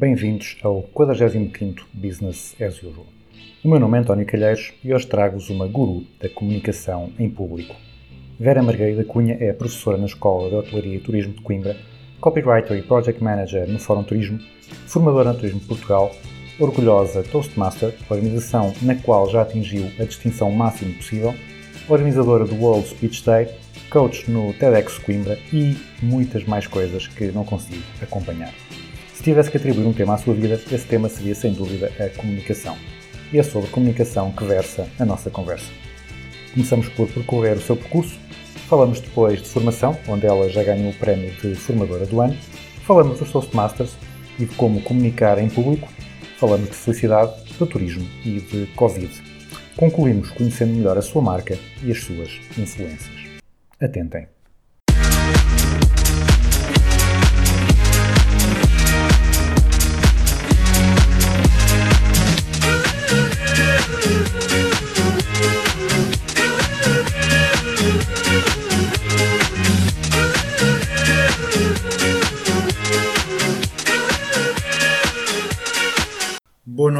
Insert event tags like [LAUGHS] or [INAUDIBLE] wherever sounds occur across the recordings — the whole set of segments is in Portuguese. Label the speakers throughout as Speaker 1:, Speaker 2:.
Speaker 1: Bem-vindos ao 45º Business as Usual. O meu nome é António Calheiros e hoje trago-vos uma guru da comunicação em público. Vera Margarida Cunha é professora na Escola de Hotelaria e Turismo de Coimbra, copywriter e project manager no Fórum Turismo, formadora no Turismo Portugal, orgulhosa Toastmaster, organização na qual já atingiu a distinção máxima possível, organizadora do World Speech Day, coach no TEDx Coimbra e muitas mais coisas que não consigo acompanhar. Se tivesse que atribuir um tema à sua vida, esse tema seria sem dúvida a comunicação. E é sobre comunicação que versa a nossa conversa. Começamos por percorrer o seu percurso, falamos depois de formação, onde ela já ganhou o prémio de formadora do ano, falamos dos Toastmasters e de como comunicar em público, falamos de felicidade, do turismo e de Covid. Concluímos conhecendo melhor a sua marca e as suas influências. Atentem!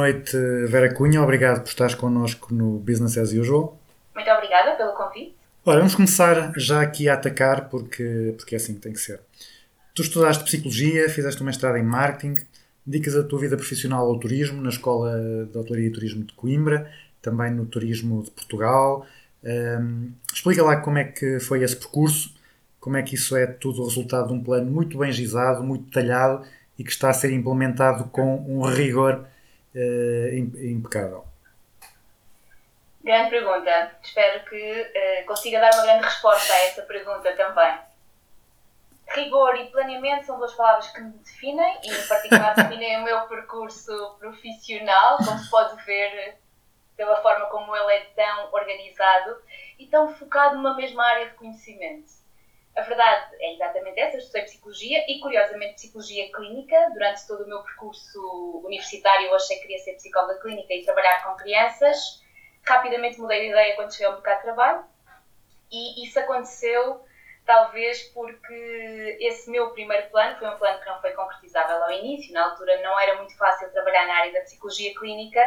Speaker 1: Noite, Vera Cunha. Obrigado por estares connosco no Business as Usual.
Speaker 2: Muito obrigada pelo convite.
Speaker 1: Ora, vamos começar já aqui a atacar, porque, porque é assim que tem que ser. Tu estudaste Psicologia, fizeste um mestrado em Marketing, dedicas a tua vida profissional ao turismo na Escola de Hotelaria e Turismo de Coimbra, também no Turismo de Portugal. Hum, explica lá como é que foi esse percurso, como é que isso é tudo o resultado de um plano muito bem gizado, muito detalhado e que está a ser implementado com um rigor eh, im- impecável.
Speaker 2: Grande pergunta. Espero que eh, consiga dar uma grande resposta a essa pergunta também. Rigor e planeamento são duas palavras que me definem e, em particular, [LAUGHS] definem o meu percurso profissional, como se pode ver pela forma como ele é tão organizado e tão focado numa mesma área de conhecimento. A verdade é exatamente essa. Eu estudei psicologia e, curiosamente, psicologia clínica. Durante todo o meu percurso universitário, eu achei que queria ser psicóloga clínica e trabalhar com crianças. Rapidamente mudei de ideia quando cheguei ao mercado de trabalho e isso aconteceu talvez porque esse meu primeiro plano foi um plano que não foi concretizável ao início. Na altura não era muito fácil trabalhar na área da psicologia clínica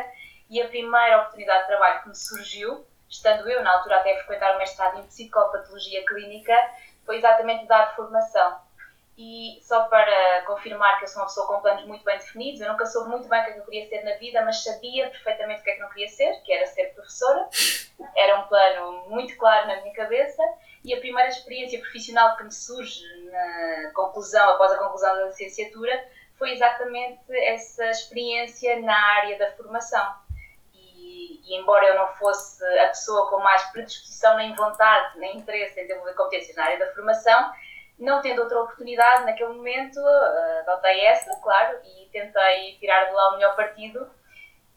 Speaker 2: e a primeira oportunidade de trabalho que me surgiu, estando eu na altura até a frequentar o mestrado em psicopatologia clínica, foi exatamente dar formação. E só para confirmar que eu sou uma pessoa com planos muito bem definidos, eu nunca soube muito bem o que é que eu queria ser na vida, mas sabia perfeitamente o que é que não queria ser, que era ser professora. Era um plano muito claro na minha cabeça. E a primeira experiência profissional que me surge na conclusão, após a conclusão da licenciatura, foi exatamente essa experiência na área da formação. E, embora eu não fosse a pessoa com mais predisposição, nem vontade, nem interesse em desenvolver competências na área da formação, não tendo outra oportunidade naquele momento, eh, adotei essa, claro, e tentei tirar de lá o melhor partido.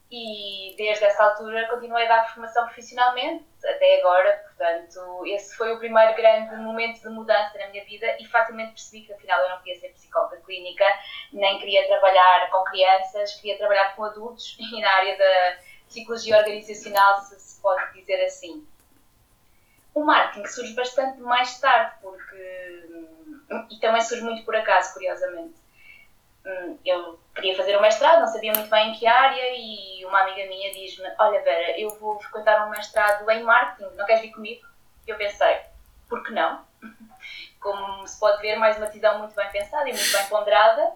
Speaker 2: E desde essa altura continuei a dar formação profissionalmente, até agora. Portanto, esse foi o primeiro grande momento de mudança na minha vida e facilmente percebi que afinal eu não queria ser psicóloga clínica, nem queria trabalhar com crianças, queria trabalhar com adultos [LAUGHS] e na área da psicologia organizacional, se se pode dizer assim. O marketing surge bastante mais tarde, porque. e também surge muito por acaso, curiosamente. Hum, Eu queria fazer o mestrado, não sabia muito bem em que área, e uma amiga minha diz-me: Olha, Vera, eu vou frequentar um mestrado em marketing, não queres vir comigo? E eu pensei: Por que não? [LAUGHS] Como se pode ver, mais uma decisão muito bem pensada e muito bem ponderada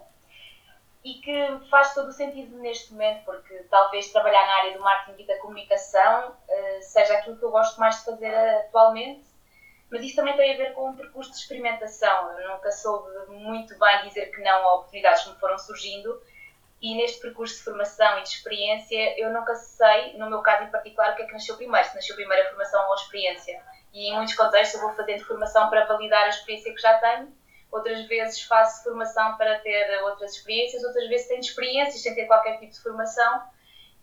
Speaker 2: e que faz todo o sentido neste momento, porque talvez trabalhar na área do marketing e da comunicação eh, seja aquilo que eu gosto mais de fazer atualmente, mas isso também tem a ver com um percurso de experimentação. Eu nunca soube muito bem dizer que não a oportunidades que me foram surgindo e neste percurso de formação e de experiência eu nunca sei, no meu caso em particular, o que é que nasceu primeiro, se nasceu primeiro a formação ou a experiência. E em muitos contextos eu vou fazendo formação para validar a experiência que já tenho, outras vezes faço formação para ter outras experiências, outras vezes tenho experiências sem ter qualquer tipo de formação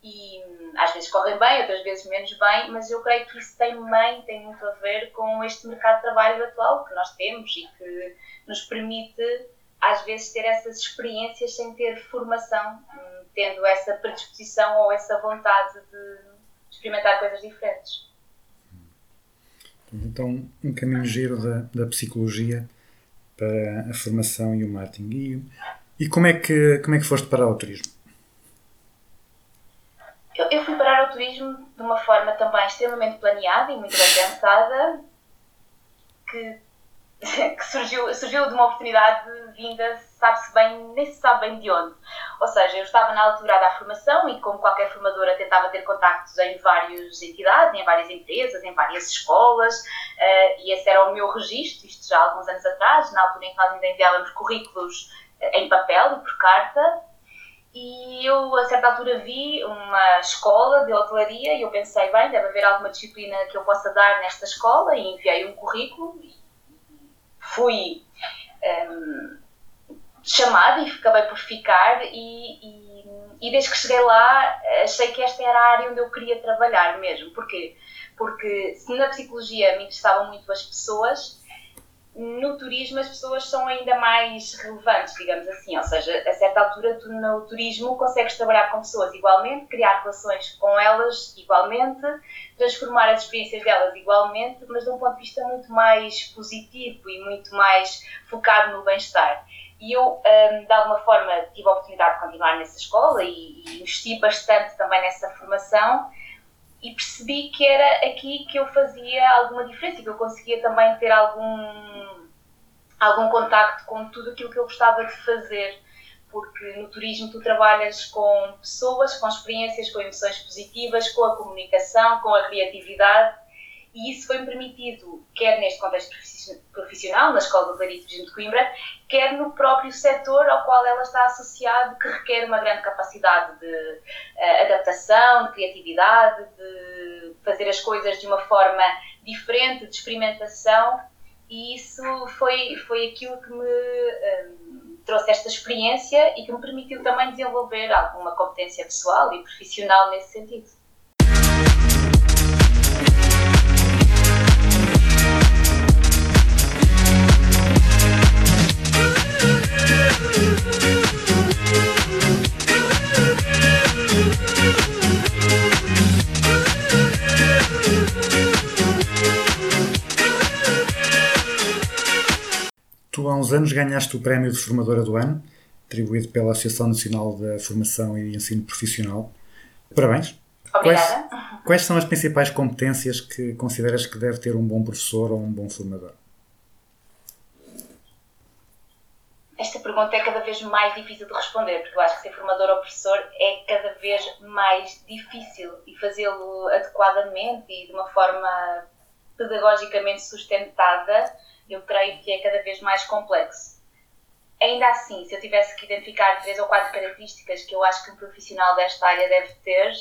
Speaker 2: e hum, às vezes correm bem, outras vezes menos bem, mas eu creio que isso também tem muito a ver com este mercado de trabalho atual que nós temos e que nos permite às vezes ter essas experiências sem ter formação, hum, tendo essa predisposição ou essa vontade de experimentar coisas diferentes.
Speaker 1: Então, um caminho giro da, da psicologia para a formação e o marketing. E, e como, é que, como é que foste para o turismo?
Speaker 2: Eu, eu fui parar ao turismo de uma forma também extremamente planeada e muito bem pensada, que, [LAUGHS] que surgiu, surgiu de uma oportunidade vinda, sabe-se bem, nem se sabe bem de onde. Ou seja, eu estava na altura a dar formação e, como qualquer formadora, tentava ter contactos em várias entidades, em várias empresas, em várias escolas, uh, e esse era o meu registro, isto já há alguns anos atrás, na altura em que nós ainda enviávamos currículos eh, em papel e por carta, e eu, a certa altura, vi uma escola de hotelaria e eu pensei, bem, deve haver alguma disciplina que eu possa dar nesta escola e enviei um currículo e fui um, chamada e acabei por ficar e, e, e, desde que cheguei lá achei que esta era a área onde eu queria trabalhar mesmo. Porquê? Porque se na psicologia me interessavam muito as pessoas, no turismo as pessoas são ainda mais relevantes, digamos assim. Ou seja, a certa altura tu no turismo consegues trabalhar com pessoas igualmente, criar relações com elas igualmente, transformar as experiências delas igualmente, mas de um ponto de vista muito mais positivo e muito mais focado no bem-estar. E eu, um, de alguma forma, tive a oportunidade de continuar nessa escola e, e investi bastante também nessa formação e percebi que era aqui que eu fazia alguma diferença, que eu conseguia também ter algum, algum contacto com tudo aquilo que eu gostava de fazer, porque no turismo tu trabalhas com pessoas, com experiências, com emoções positivas, com a comunicação, com a criatividade, e isso foi-me permitido, quer neste contexto profissional, na Escola e Turismo de Coimbra, quer no próprio setor ao qual ela está associada, que requer uma grande capacidade de uh, adaptação, de criatividade, de fazer as coisas de uma forma diferente, de experimentação, e isso foi, foi aquilo que me um, trouxe esta experiência e que me permitiu também desenvolver alguma competência pessoal e profissional nesse sentido.
Speaker 1: Uns anos ganhaste o Prémio de Formadora do Ano, atribuído pela Associação Nacional da Formação e Ensino Profissional. Parabéns!
Speaker 2: Obrigada.
Speaker 1: Quais, quais são as principais competências que consideras que deve ter um bom professor ou um bom formador?
Speaker 2: Esta pergunta é cada vez mais difícil de responder, porque eu acho que ser formador ou professor é cada vez mais difícil e fazê-lo adequadamente e de uma forma pedagogicamente sustentada eu creio que é cada vez mais complexo. Ainda assim, se eu tivesse que identificar três ou quatro características que eu acho que um profissional desta área deve ter,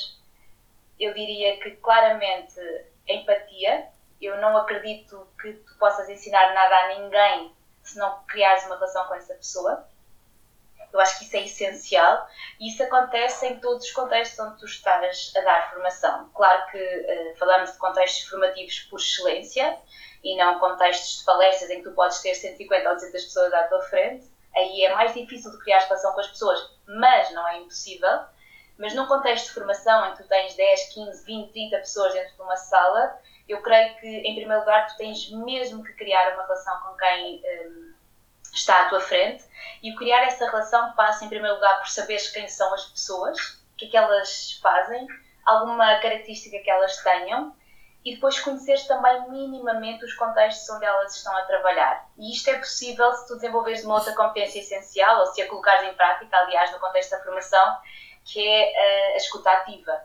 Speaker 2: eu diria que claramente empatia. Eu não acredito que tu possas ensinar nada a ninguém se não criares uma relação com essa pessoa. Eu acho que isso é essencial e isso acontece em todos os contextos onde tu estás a dar formação. Claro que uh, falamos de contextos formativos por excelência, e não contextos de palestras em que tu podes ter 150 ou 200 pessoas à tua frente, aí é mais difícil de criar relação com as pessoas, mas não é impossível. Mas num contexto de formação em que tu tens 10, 15, 20, 30 pessoas dentro de uma sala, eu creio que, em primeiro lugar, tu tens mesmo que criar uma relação com quem um, está à tua frente. E criar essa relação passa, em primeiro lugar, por saberes quem são as pessoas, o que é que elas fazem, alguma característica que elas tenham e depois conheceres também minimamente os contextos onde elas estão a trabalhar. E isto é possível se tu desenvolveres uma outra competência essencial ou se a colocares em prática, aliás, no contexto da formação, que é eh, a escuta ativa.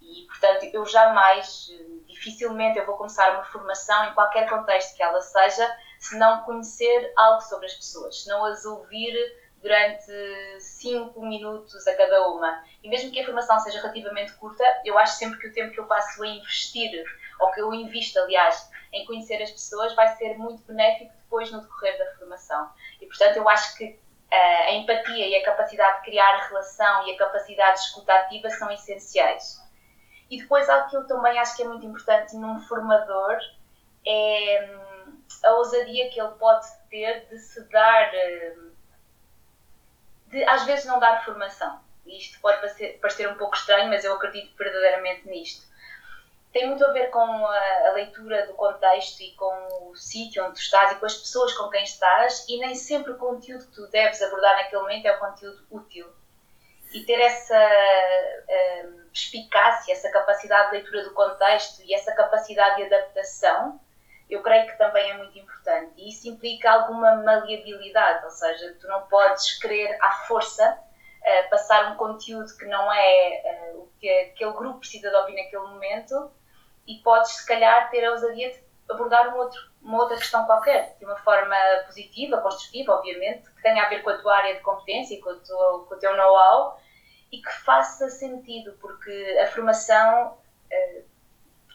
Speaker 2: E, portanto, eu jamais, dificilmente, eu vou começar uma formação em qualquer contexto que ela seja, se não conhecer algo sobre as pessoas, se não as ouvir durante 5 minutos a cada uma. E mesmo que a formação seja relativamente curta, eu acho sempre que o tempo que eu passo a investir ou que eu invisto, aliás, em conhecer as pessoas, vai ser muito benéfico depois no decorrer da formação. E, portanto, eu acho que eh, a empatia e a capacidade de criar relação e a capacidade de escuta ativa são essenciais. E depois, algo que eu também acho que é muito importante num formador é hum, a ousadia que ele pode ter de se dar, hum, de às vezes não dar formação. Isto pode parecer, parecer um pouco estranho, mas eu acredito verdadeiramente nisto. Tem muito a ver com a, a leitura do contexto e com o sítio onde tu estás e com as pessoas com quem estás, e nem sempre o conteúdo que tu deves abordar naquele momento é o conteúdo útil. E ter essa hum, perspicácia, essa capacidade de leitura do contexto e essa capacidade de adaptação, eu creio que também é muito importante. E isso implica alguma maleabilidade, ou seja, tu não podes querer à força uh, passar um conteúdo que não é uh, o que aquele grupo precisa de ouvir naquele momento e podes, se calhar, ter a ousadia de abordar um outro, uma outra questão qualquer, de uma forma positiva, construtiva, obviamente, que tenha a ver com a tua área de competência e com, com o teu know-how e que faça sentido, porque a formação uh,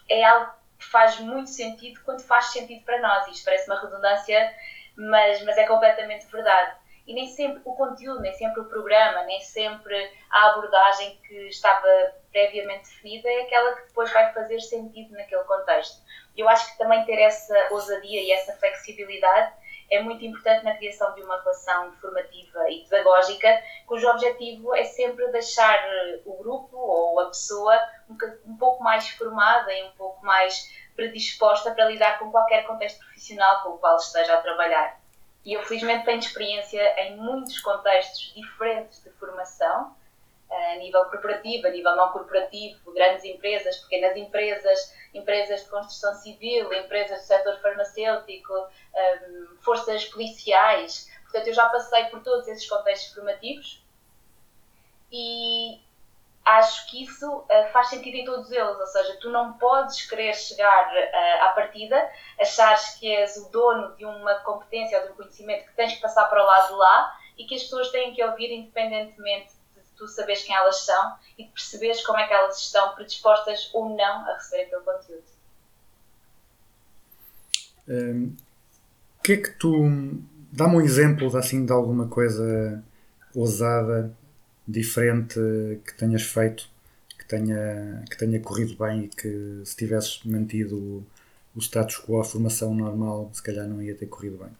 Speaker 2: é algo faz muito sentido quando faz sentido para nós. Isto parece uma redundância, mas, mas é completamente verdade. E nem sempre o conteúdo, nem sempre o programa, nem sempre a abordagem que estava previamente definida é aquela que depois vai fazer sentido naquele contexto. Eu acho que também ter essa ousadia e essa flexibilidade é muito importante na criação de uma relação formativa e pedagógica, cujo objetivo é sempre deixar eh, o grupo ou a pessoa um, um pouco mais formada e um pouco mais predisposta para lidar com qualquer contexto profissional com o qual esteja a trabalhar. E eu, felizmente, tenho experiência em muitos contextos diferentes de formação, a nível corporativo, a nível não corporativo, grandes empresas, pequenas empresas, empresas de construção civil, empresas do setor farmacêutico, um, forças policiais. Portanto, eu já passei por todos esses contextos formativos e acho que isso uh, faz sentido em todos eles. Ou seja, tu não podes querer chegar uh, à partida, achares que és o dono de uma competência ou de um conhecimento que tens que passar para o lado de lá e que as pessoas têm que ouvir independentemente tu saberes quem elas são e de perceberes como é que elas estão predispostas ou não a receber aquele conteúdo.
Speaker 1: Um, o que é que tu. Dá-me um exemplo assim, de alguma coisa ousada, diferente que tenhas feito, que tenha, que tenha corrido bem e que se tivesses mantido o status quo, a formação normal, se calhar não ia ter corrido bem.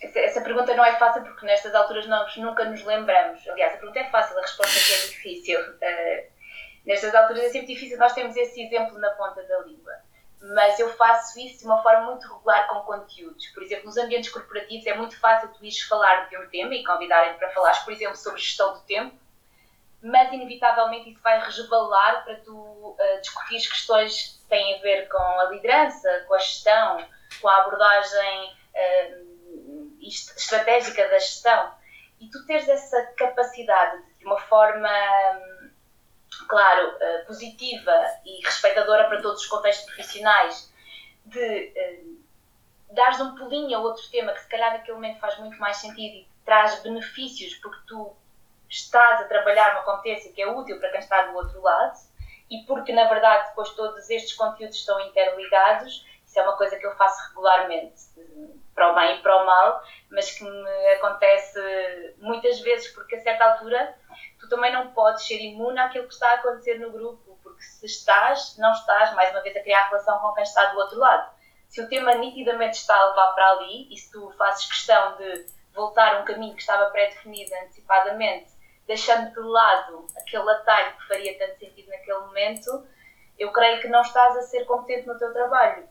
Speaker 2: Essa, essa pergunta não é fácil porque nestas alturas nós nunca nos lembramos. Aliás, a pergunta é fácil, a resposta é é difícil. Uh, nestas alturas é sempre difícil, nós temos esse exemplo na ponta da língua. Mas eu faço isso de uma forma muito regular com conteúdos. Por exemplo, nos ambientes corporativos é muito fácil tu ires falar de um tema e convidarem-te para falares, por exemplo, sobre gestão do tempo, mas inevitavelmente isso vai resvalar para tu uh, discutir questões que têm a ver com a liderança, com a gestão, com a abordagem uh, estratégica da gestão. E tu teres essa capacidade de uma forma claro, uh, positiva e respeitadora para todos os contextos profissionais, de uh, dares um pulinho a outro tema que se calhar naquele momento faz muito mais sentido e traz benefícios porque tu estás a trabalhar uma competência que é útil para quem está do outro lado e porque na verdade depois todos estes conteúdos estão interligados, isso é uma coisa que eu faço regularmente, para o bem e para o mal, mas que me acontece muitas vezes porque a certa altura tu também não podes ser imune àquilo que está a acontecer no grupo, porque se estás, não estás, mais uma vez, a criar relação com quem está do outro lado. Se o tema nitidamente está a levar para ali, e se tu fazes questão de voltar um caminho que estava pré-definido antecipadamente, deixando de lado aquele atalho que faria tanto sentido naquele momento, eu creio que não estás a ser competente no teu trabalho.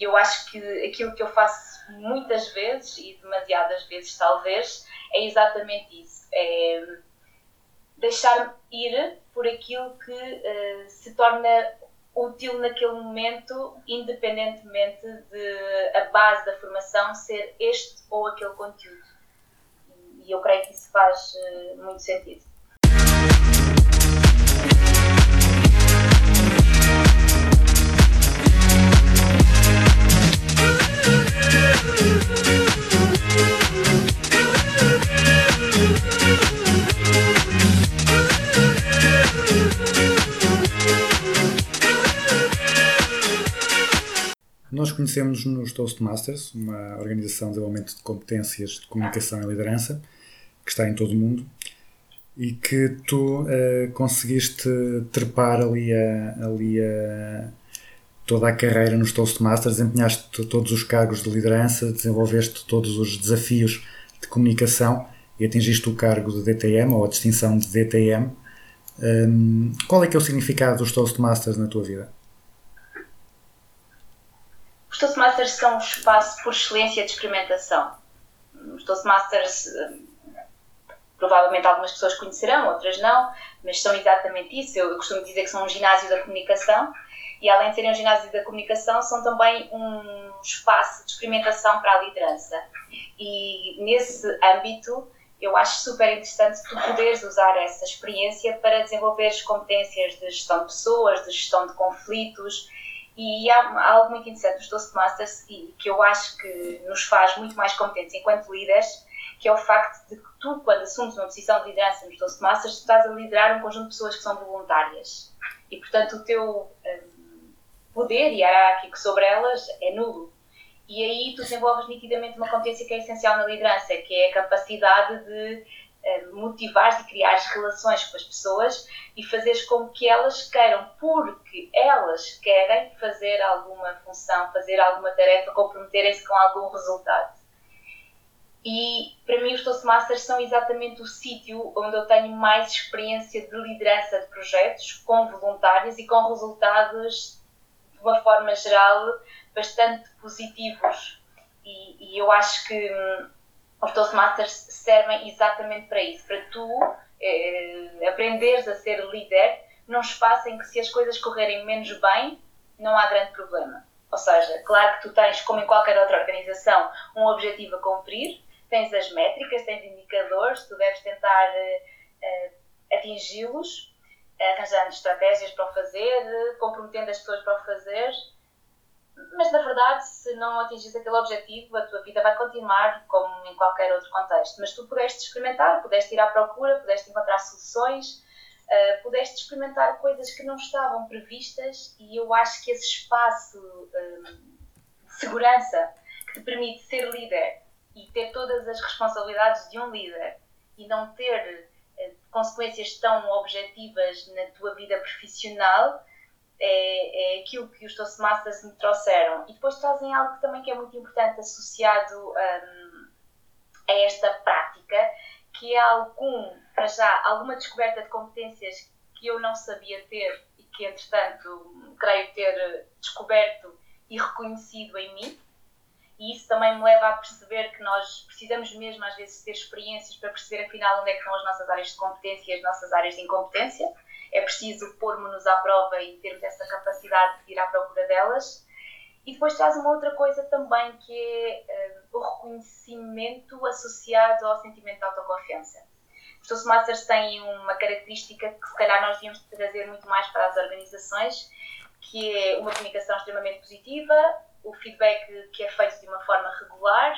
Speaker 2: Eu acho que aquilo que eu faço muitas vezes, e demasiadas vezes talvez, é exatamente isso. É deixar ir por aquilo que uh, se torna útil naquele momento, independentemente de a base da formação ser este ou aquele conteúdo. E eu creio que isso faz uh, muito sentido.
Speaker 1: Nós conhecemos nos Toastmasters, uma organização de desenvolvimento de competências de comunicação e liderança, que está em todo o mundo, e que tu eh, conseguiste trepar ali, a, ali a, toda a carreira nos Toastmasters, desempenhaste todos os cargos de liderança, desenvolveste todos os desafios de comunicação e atingiste o cargo de DTM ou a distinção de DTM. Hum, qual é que é o significado dos Toastmasters na tua vida?
Speaker 2: Toastmasters são um espaço por excelência de experimentação. Os Toastmasters, eh, provavelmente algumas pessoas conhecerão, outras não, mas são exatamente isso. Eu costumo dizer que são um ginásio da comunicação e, além de serem um ginásio da comunicação, são também um espaço de experimentação para a liderança. E nesse âmbito, eu acho super interessante tu poderes usar essa experiência para desenvolver competências de gestão de pessoas, de gestão de conflitos. E há algo muito interessante dos Toastmasters e que eu acho que nos faz muito mais competentes enquanto líderes, que é o facto de que tu, quando assumes uma posição de liderança nos Toastmasters, tu estás a liderar um conjunto de pessoas que são voluntárias. E, portanto, o teu hum, poder hierárquico sobre elas é nulo. E aí tu desenvolves nitidamente uma competência que é essencial na liderança, que é a capacidade de eh, motivares e criares relações com as pessoas e fazeres com que elas queiram, porque elas querem fazer alguma função, fazer alguma tarefa, comprometerem-se com algum resultado. E para mim os Toastmasters são exatamente o sítio onde eu tenho mais experiência de liderança de projetos com voluntários e com resultados de uma forma geral bastante positivos. E, e eu acho que hum, os Toastmasters servem exatamente para isso, para tu eh, aprenderes a ser líder num espaço em que se as coisas correrem menos bem, não há grande problema. Ou seja, claro que tu tens, como em qualquer outra organização, um objetivo a cumprir, tens as métricas, tens indicadores, tu deves tentar eh, eh, atingi-los, arranjando estratégias para o fazer, comprometendo as pessoas para o fazer, mas na verdade, se não atingires aquele objetivo, a tua vida vai continuar como em qualquer outro contexto. Mas tu pudeste experimentar, pudeste ir à procura, pudeste encontrar soluções, uh, pudeste experimentar coisas que não estavam previstas e eu acho que esse espaço um, de segurança que te permite ser líder e ter todas as responsabilidades de um líder e não ter uh, consequências tão objetivas na tua vida profissional é, é aquilo que os Toastmasters me trouxeram. E depois trazem algo também que é muito importante associado um, a esta prática, que é algum, para já, alguma descoberta de competências que eu não sabia ter e que, entretanto, creio ter descoberto e reconhecido em mim. E isso também me leva a perceber que nós precisamos mesmo, às vezes, ter experiências para perceber, afinal, onde é que estão as nossas áreas de competência e as nossas áreas de incompetência é preciso pormos-nos à prova e termos essa capacidade de ir à procura delas. E depois traz uma outra coisa também que é uh, o reconhecimento associado ao sentimento de autoconfiança. Os Toastmasters têm uma característica que se calhar nós devíamos trazer muito mais para as organizações, que é uma comunicação extremamente positiva, o feedback que é feito de uma forma regular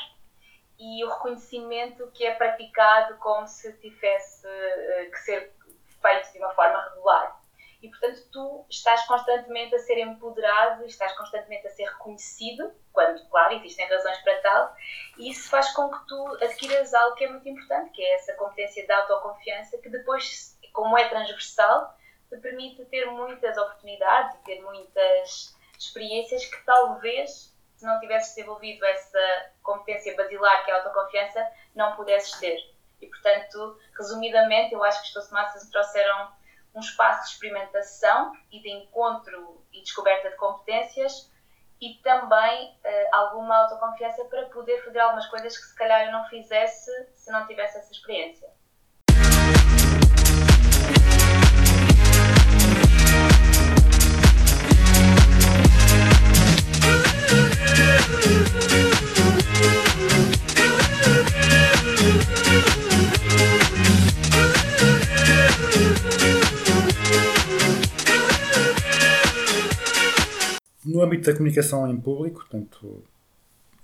Speaker 2: e o reconhecimento que é praticado como se tivesse uh, que ser feito de uma forma regular. E, portanto, tu estás constantemente a ser empoderado, estás constantemente a ser reconhecido, quando, claro, existem razões para tal, e isso faz com que tu adquiras algo que é muito importante, que é essa competência de autoconfiança, que depois, como é transversal, te permite ter muitas oportunidades e ter muitas experiências que talvez, se não tivesses desenvolvido essa competência basilar que é a autoconfiança, não pudesses ter. E, portanto, resumidamente, eu acho que os Toastmasters trouxeram um espaço de experimentação e de encontro e descoberta de competências e também uh, alguma autoconfiança para poder fazer algumas coisas que se calhar eu não fizesse se não tivesse essa experiência.
Speaker 1: No âmbito da comunicação em público, portanto,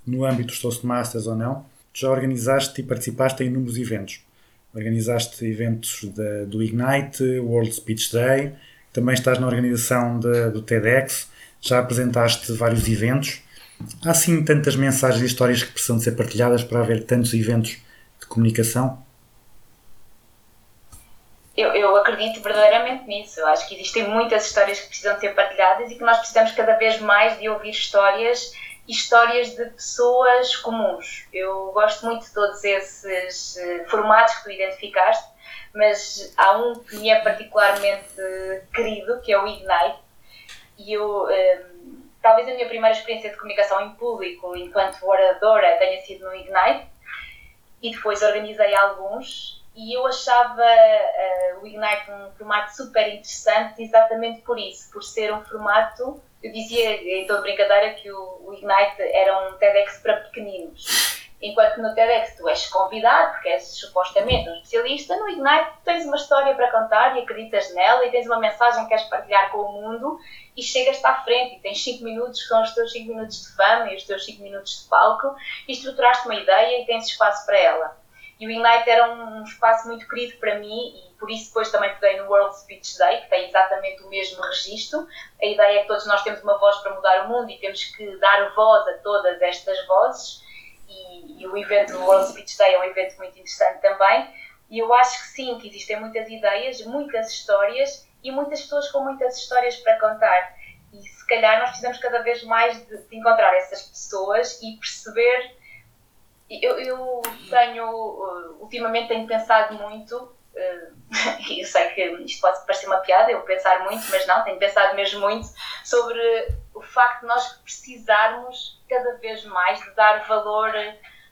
Speaker 1: no âmbito dos Toastmasters ou não, já organizaste e participaste em inúmeros eventos. Organizaste eventos da, do Ignite, World Speech Day, também estás na organização de, do TEDx, já apresentaste vários eventos Há sim tantas mensagens e histórias que precisam de ser partilhadas para haver tantos eventos de comunicação?
Speaker 2: Eu, eu acredito verdadeiramente nisso. Eu acho que existem muitas histórias que precisam ser partilhadas e que nós precisamos cada vez mais de ouvir histórias histórias de pessoas comuns. Eu gosto muito de todos esses eh, formatos que tu identificaste, mas há um que me é particularmente querido, que é o Ignite. E eu, eh, talvez a minha primeira experiência de comunicação em público, enquanto oradora, tenha sido no Ignite. E depois organizei alguns e eu achava eh, o Ignite um formato super interessante exatamente por isso, por ser um formato, eu dizia em toda brincadeira que o, o Ignite era um TEDx para pequeninos. Enquanto no TEDx tu és convidado, porque és supostamente um especialista, no Ignite tens uma história para contar e acreditas nela e tens uma mensagem que queres partilhar com o mundo e chegas-te à frente e tens 5 minutos que são os teus 5 minutos de fama e os teus 5 minutos de palco e estruturaste uma ideia e tens espaço para ela. E o Ignite era um, um espaço muito querido para mim e por isso depois também peguei no World Speech Day, que tem exatamente o mesmo registro. A ideia é que todos nós temos uma voz para mudar o mundo e temos que dar voz a todas estas vozes. E, e o evento do World Speech Day é um evento muito interessante também. E eu acho que sim, que existem muitas ideias, muitas histórias e muitas pessoas com muitas histórias para contar. E se calhar nós precisamos cada vez mais de, de encontrar essas pessoas e perceber eu, eu tenho, uh, ultimamente tenho pensado muito, uh, e [LAUGHS] eu sei que isto pode parecer uma piada, eu pensar muito, mas não, tenho pensado mesmo muito sobre o facto de nós precisarmos cada vez mais de dar valor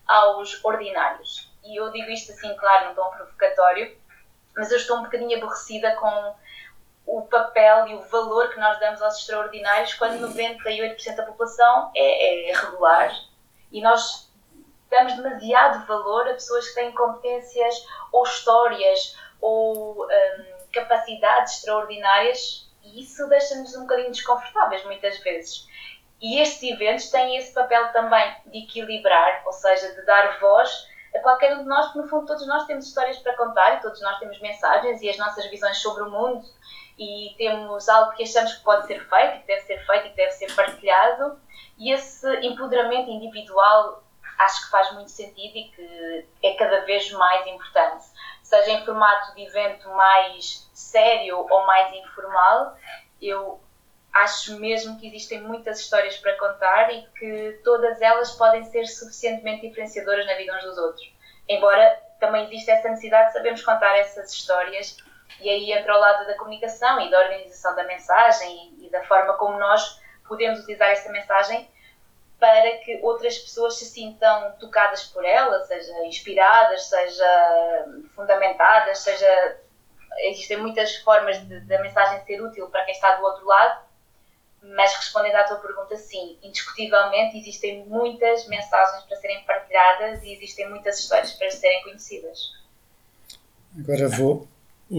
Speaker 2: aos ordinários. E eu digo isto assim, claro, num tom provocatório, mas eu estou um bocadinho aborrecida com o papel e o valor que nós damos aos extraordinários quando 98% da população é, é regular e nós damos demasiado valor a pessoas que têm competências ou histórias ou hum, capacidades extraordinárias e isso deixa-nos um bocadinho desconfortáveis muitas vezes. E estes eventos têm esse papel também de equilibrar, ou seja, de dar voz a qualquer um de nós, porque no fundo todos nós temos histórias para contar e todos nós temos mensagens e as nossas visões sobre o mundo e temos algo que achamos que pode ser feito, que deve ser feito e que deve ser partilhado. E esse empoderamento individual acho que faz muito sentido e que é cada vez mais importante. Seja em formato de evento mais sério ou mais informal, eu acho mesmo que existem muitas histórias para contar e que todas elas podem ser suficientemente diferenciadoras na vida uns dos outros. Embora também exista essa necessidade de sabermos contar essas histórias e aí entra ao lado da comunicação e da organização da mensagem e, e da forma como nós podemos utilizar essa mensagem para que outras pessoas se sintam tocadas por ela, seja inspiradas, seja fundamentadas, seja existem muitas formas da mensagem ser útil para quem está do outro lado, mas respondendo à tua pergunta, sim, indiscutivelmente existem muitas mensagens para serem partilhadas e existem muitas histórias para serem conhecidas.
Speaker 1: Agora vou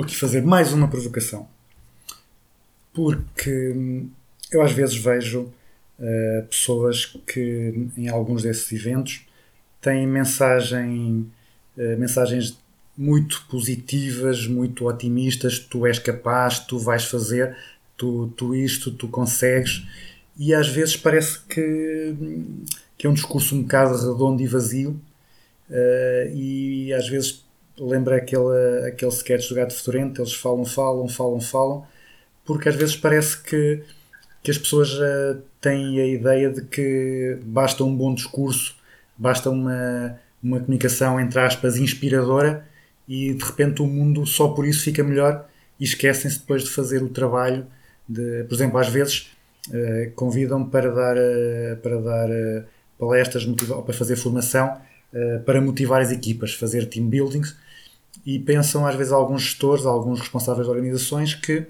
Speaker 1: aqui fazer mais uma provocação. Porque hum, eu às vezes vejo uh, pessoas que em alguns desses eventos têm mensagem, uh, mensagens muito positivas, muito otimistas, tu és capaz, tu vais fazer, tu, tu isto, tu consegues, e às vezes parece que, que é um discurso um bocado redondo e vazio, uh, e às vezes lembra aquele, aquele sketch do Gato Fedorento, eles falam, falam, falam, falam, porque às vezes parece que, que as pessoas uh, têm a ideia de que basta um bom discurso, basta uma, uma comunicação, entre aspas, inspiradora e de repente o mundo só por isso fica melhor e esquecem-se depois de fazer o trabalho. De, por exemplo, às vezes uh, convidam para dar, uh, para dar palestras, para fazer formação, para motivar as equipas, fazer team buildings e pensam às vezes alguns gestores, alguns responsáveis de organizações que,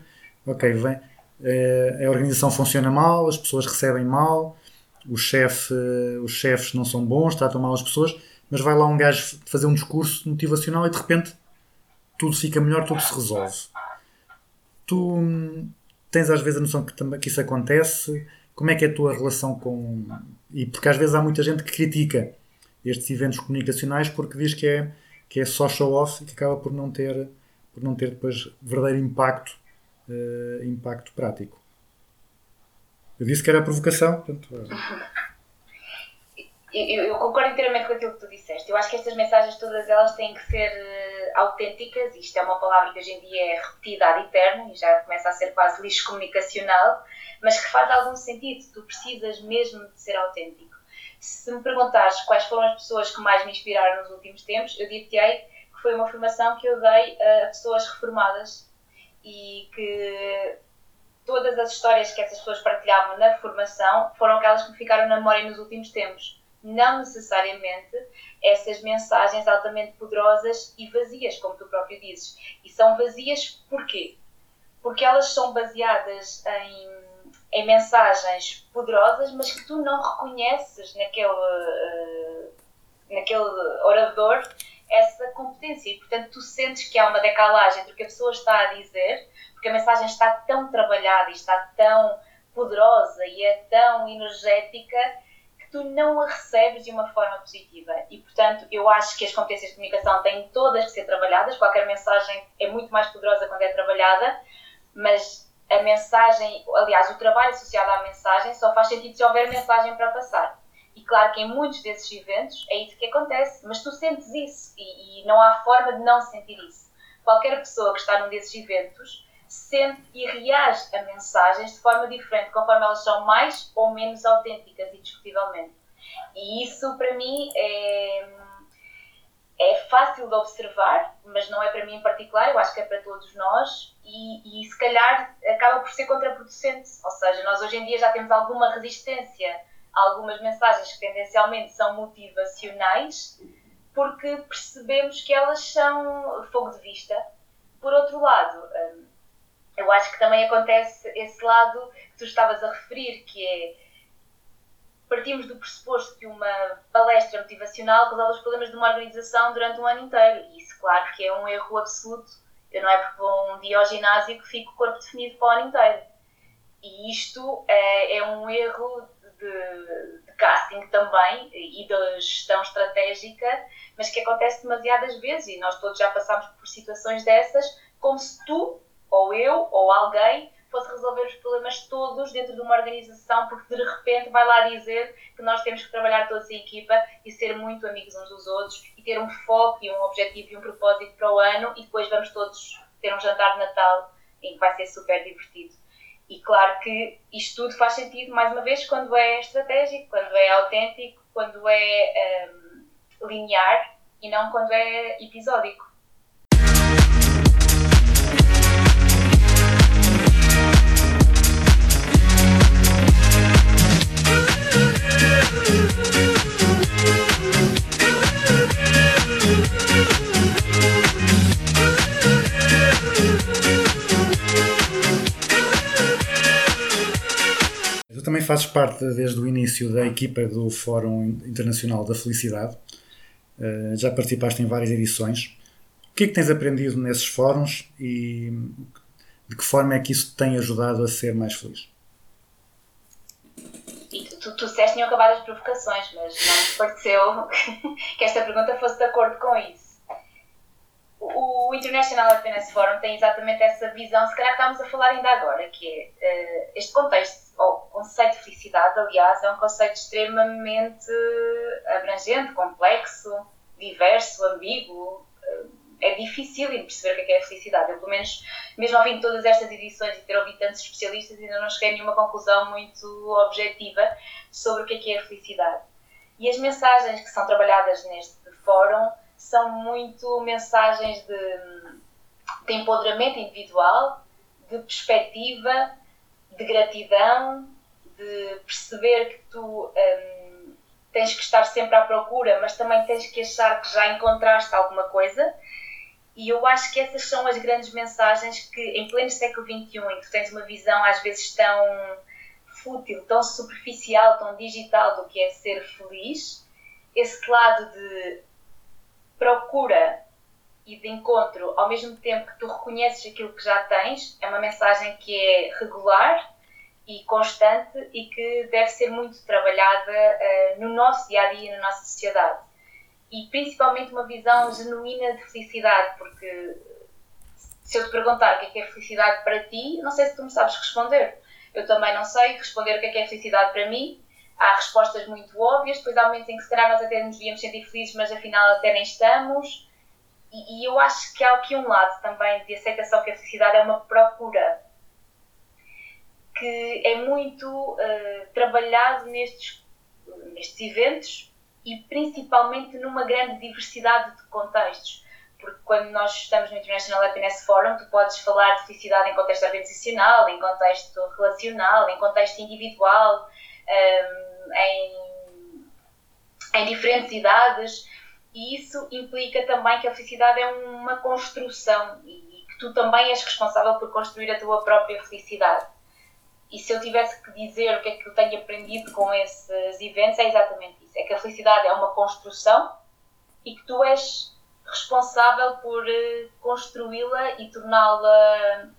Speaker 1: ok, vem, a organização funciona mal, as pessoas recebem mal, o chefe, os chefes não são bons, tratam mal as pessoas, mas vai lá um gajo fazer um discurso motivacional e de repente tudo fica melhor, tudo se resolve. Tu hum, tens às vezes a noção que, que isso acontece? Como é que é a tua relação com. E porque às vezes há muita gente que critica estes eventos comunicacionais porque diz que é, que é só show-off e que acaba por não ter, por não ter depois verdadeiro impacto, uh, impacto prático. Eu disse que era provocação, portanto. Uh...
Speaker 2: eu, eu concordo inteiramente com aquilo que tu disseste. Eu acho que estas mensagens todas elas têm que ser eh, autênticas. Isto é uma palavra que hoje em dia é repetida ad eterno e já começa a ser quase lixo comunicacional, mas que faz algum sentido. Tu precisas mesmo de ser autêntico. Se me perguntares quais foram as pessoas que mais me inspiraram nos últimos tempos, eu dir-te-ei que foi uma formação que eu dei a pessoas reformadas e que todas as histórias que essas pessoas partilhavam na formação foram aquelas que ficaram na memória nos últimos tempos. Não necessariamente essas mensagens altamente poderosas e vazias, como tu próprio dizes. E são vazias porquê? Porque elas são baseadas em, em mensagens poderosas, mas que tu não reconheces naquele, uh, naquele orador essa competência. E, portanto, tu sentes que há uma decalagem entre o que a pessoa está a dizer, porque a mensagem está tão trabalhada e está tão poderosa e é tão energética que tu não a recebes de uma forma positiva. E, portanto, eu acho que as competências de comunicação têm todas que ser trabalhadas. Qualquer mensagem é muito mais poderosa quando é trabalhada, mas a mensagem, aliás, o trabalho associado à mensagem só faz sentido se houver mensagem para passar. E claro que em muitos desses eventos é isso que acontece, mas tu sentes isso e, e não há forma de não sentir isso. Qualquer pessoa que está num desses eventos sente e reage a mensagens de forma diferente, conforme elas são mais ou menos autênticas, indiscutivelmente. E isso, para mim, é, é fácil de observar, mas não é para mim em particular, eu acho que é para todos nós, e, e se calhar acaba por ser contraproducente. Ou seja, nós hoje em dia já temos alguma resistência algumas mensagens que tendencialmente são motivacionais, porque percebemos que elas são fogo de vista. Por outro lado, hum, eu acho que também acontece esse lado que tu estavas a referir, que é partimos do pressuposto que uma palestra motivacional resolve os problemas de uma organização durante um ano inteiro. E isso, claro, que é um erro absoluto. Eu não é porque vou um dia ao ginásio que fico o corpo definido para o ano inteiro. E isto é, é um erro de, de, casting também e da gestão estratégica, mas que acontece demasiadas vezes e nós todos já passámos por situações dessas, como se tu ou eu, ou alguém, fosse resolver os problemas todos dentro de uma organização, porque de repente vai lá dizer que nós temos que trabalhar todos em equipa e ser muito amigos uns dos outros e ter um foco e um objetivo e um propósito para o ano e depois vamos todos ter um jantar de Natal em que vai ser super divertido. E claro que isto tudo faz sentido, mais uma vez, quando é estratégico, quando é autêntico, quando é um, linear e não quando é episódico.
Speaker 1: Também fazes parte desde o início da equipa do Fórum Internacional da Felicidade. Uh, já participaste em várias edições. O que é que tens aprendido nesses fóruns e de que forma é que isso te tem ajudado a ser mais feliz?
Speaker 2: Tu, tu, tu tinham acabado as provocações, mas não me pareceu [LAUGHS] que esta pergunta fosse de acordo com isso. O, International Happiness Forum tem exatamente essa visão, se calhar que estamos a falar ainda agora, que é uh, este contexto, ou conceito de felicidade, aliás, é um conceito extremamente abrangente, complexo, diverso, ambíguo. Uh, é difícil de perceber o que é, é felicidade. Eu, pelo menos, mesmo ouvindo todas estas edições e ter ouvido tantos especialistas, ainda não cheguei a nenhuma conclusão muito objetiva sobre o que é, é a felicidade. E as mensagens que são trabalhadas neste fórum são muito mensagens de, de empoderamento individual, de perspectiva, de gratidão, de perceber que tu hum, tens que estar sempre à procura, mas também tens que achar que já encontraste alguma coisa. E eu acho que essas são as grandes mensagens que, em pleno século XXI, em que tu tens uma visão às vezes tão fútil, tão superficial, tão digital do que é ser feliz, esse lado de procura e de encontro, ao mesmo tempo que tu reconheces aquilo que já tens, é uma mensagem que é regular e constante e que deve ser muito trabalhada uh, no nosso dia a dia, na nossa sociedade. E principalmente uma visão genuína de felicidade, porque se eu te perguntar o que é, que é felicidade para ti, não sei se tu me sabes responder. Eu também não sei responder o que é, que é felicidade para mim, há respostas muito óbvias, depois há momentos em que se calhar nós até nos devíamos sentir felizes, mas afinal até nem estamos. E, e eu acho que há aqui um lado também de aceitação que a felicidade é uma procura que é muito eh, trabalhado nestes, nestes eventos e principalmente numa grande diversidade de contextos. Porque quando nós estamos no International Happiness Forum, tu podes falar de felicidade em contexto organizacional, em contexto relacional, em contexto individual, ehm, em, em diferentes idades, e isso implica também que a felicidade é uma construção e que tu também és responsável por construir a tua própria felicidade. E se eu tivesse que dizer o que é que eu tenho aprendido com esses eventos, é exatamente isso: é que a felicidade é uma construção e que tu és responsável por eh, construí-la e torná-la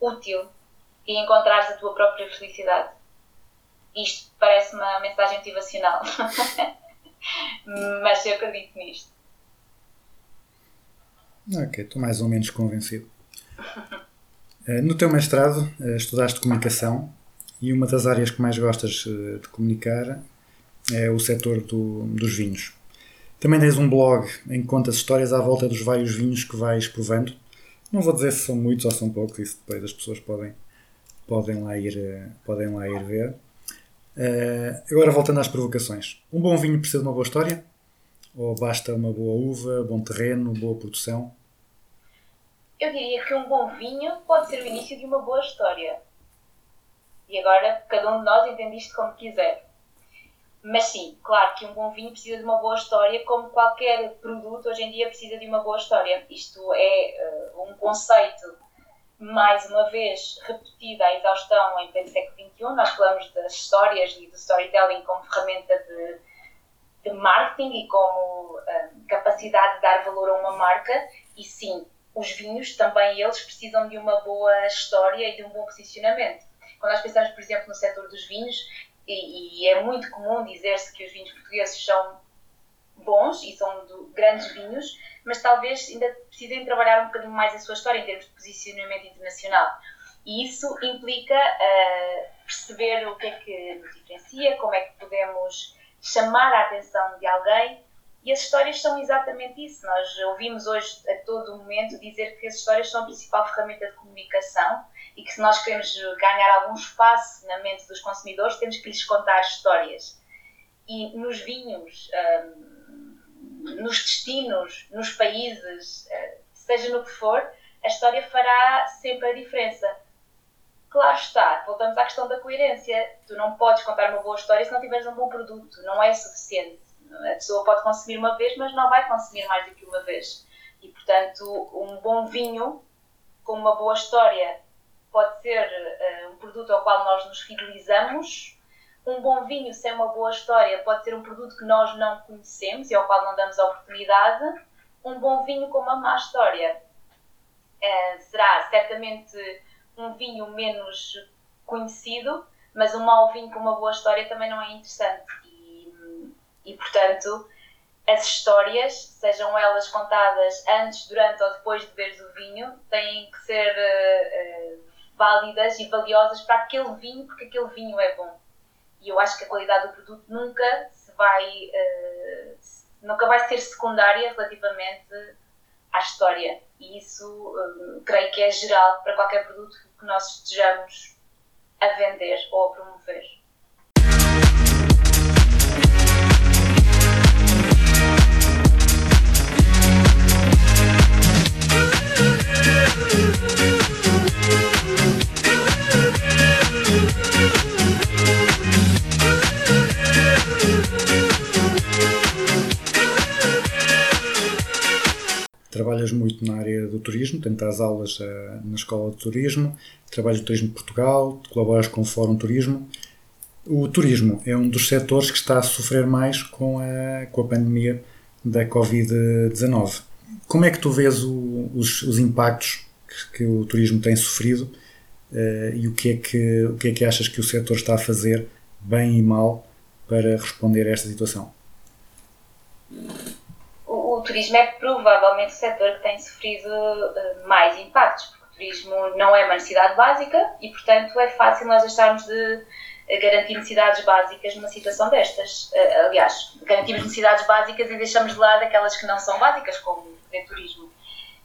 Speaker 2: útil e encontrares a tua própria felicidade. Isto parece uma mensagem motivacional, [LAUGHS] mas eu acredito nisto.
Speaker 1: Ok, estou mais ou menos convencido. [LAUGHS] Eh, No teu mestrado, eh, estudaste comunicação e uma das áreas que mais gostas eh, de comunicar é o setor do- dos vinhos. Também tens um blog em que contas histórias à volta dos vários vinhos que vais provando. Não vou dizer se são muitos ou são poucos, isso depois as pessoas podem, podem, lá, ir, podem lá ir ver. Eh, agora voltando às provocações. Um bom vinho precisa de uma boa história? Ou basta uma boa uva, bom terreno, boa produção?
Speaker 2: Eu diria que um bom vinho pode ser o início de uma boa história. E agora cada um de nós entende isto como quiser. Mas sim, claro que um bom vinho precisa de uma boa história, como qualquer produto hoje em dia precisa de uma boa história. Isto é eh, um conceito, mais uma vez, repetido à exaustão em pleno século XXI. Nós falamos das histórias e do storytelling como ferramenta de, de marketing e como eh, capacidade de dar valor a uma marca. E sim, os vinhos também eles precisam de uma boa história e de um bom posicionamento. Quando nós pensamos, por exemplo, no setor dos vinhos, e, e é muito comum dizer-se que os vinhos portugueses são bons e são de grandes vinhos, mas talvez ainda precisem trabalhar um bocadinho mais a sua história em termos de posicionamento internacional. E isso implica uh, perceber o que é que nos diferencia, como é que podemos chamar a atenção de alguém. E as histórias são exatamente isso. Nós ouvimos hoje a todo momento dizer que as histórias são a principal ferramenta de comunicação e que se nós queremos ganhar algum espaço na mente dos consumidores, temos que lhes contar histórias. E nos vinhos, um, nos destinos, nos países, uh, seja no que for, a história fará sempre a diferença. Claro está, voltamos à questão da coerência. Tu não podes contar uma boa história se não tiveres um bom produto, não é suficiente. A pessoa pode consumir uma vez, mas não vai consumir mais do que uma vez. E, portanto, um bom vinho com uma boa história pode ser uh, um produto ao qual nós nos fidelizamos. Um bom vinho sem uma boa história pode ser um produto que nós não conhecemos e ao qual não damos a oportunidade. Um bom vinho com uma má história uh, será certamente um vinho menos conhecido, mas um mau vinho com uma boa história também não é interessante. E, e portanto, as histórias, sejam elas contadas antes, durante ou depois de beberes o vinho, têm que ser uh, uh, válidas e valiosas para aquele vinho, porque aquele vinho é bom. E eu acho que a qualidade do produto nunca se vai, uh, nunca vai ser secundária relativamente à história. E isso creio que é geral para qualquer produto que nós estejamos a vender ou a promover.
Speaker 1: Trabalhas muito na área do turismo, tentas aulas uh, na Escola de Turismo, trabalhas no Turismo de Portugal, colaboras com o Fórum Turismo. O turismo é um dos setores que está a sofrer mais com a, com a pandemia da Covid-19. Como é que tu vês o, os, os, impactos que, que, o turismo tem sofrido uh, e o que, é que, o que é que achas que o setor está a fazer, bem e mal, para responder a esta situação?
Speaker 2: O, turismo é provavelmente o setor que tem sofrido uh, mais impactos, porque o turismo não é uma necessidade básica e, portanto, é fácil nós deixarmos de eh, garantir necessidades básicas numa situação destas. Eh, Aliás, garantimos necessidades básicas e deixamos de lado aquelas que não são básicas, como o turismo.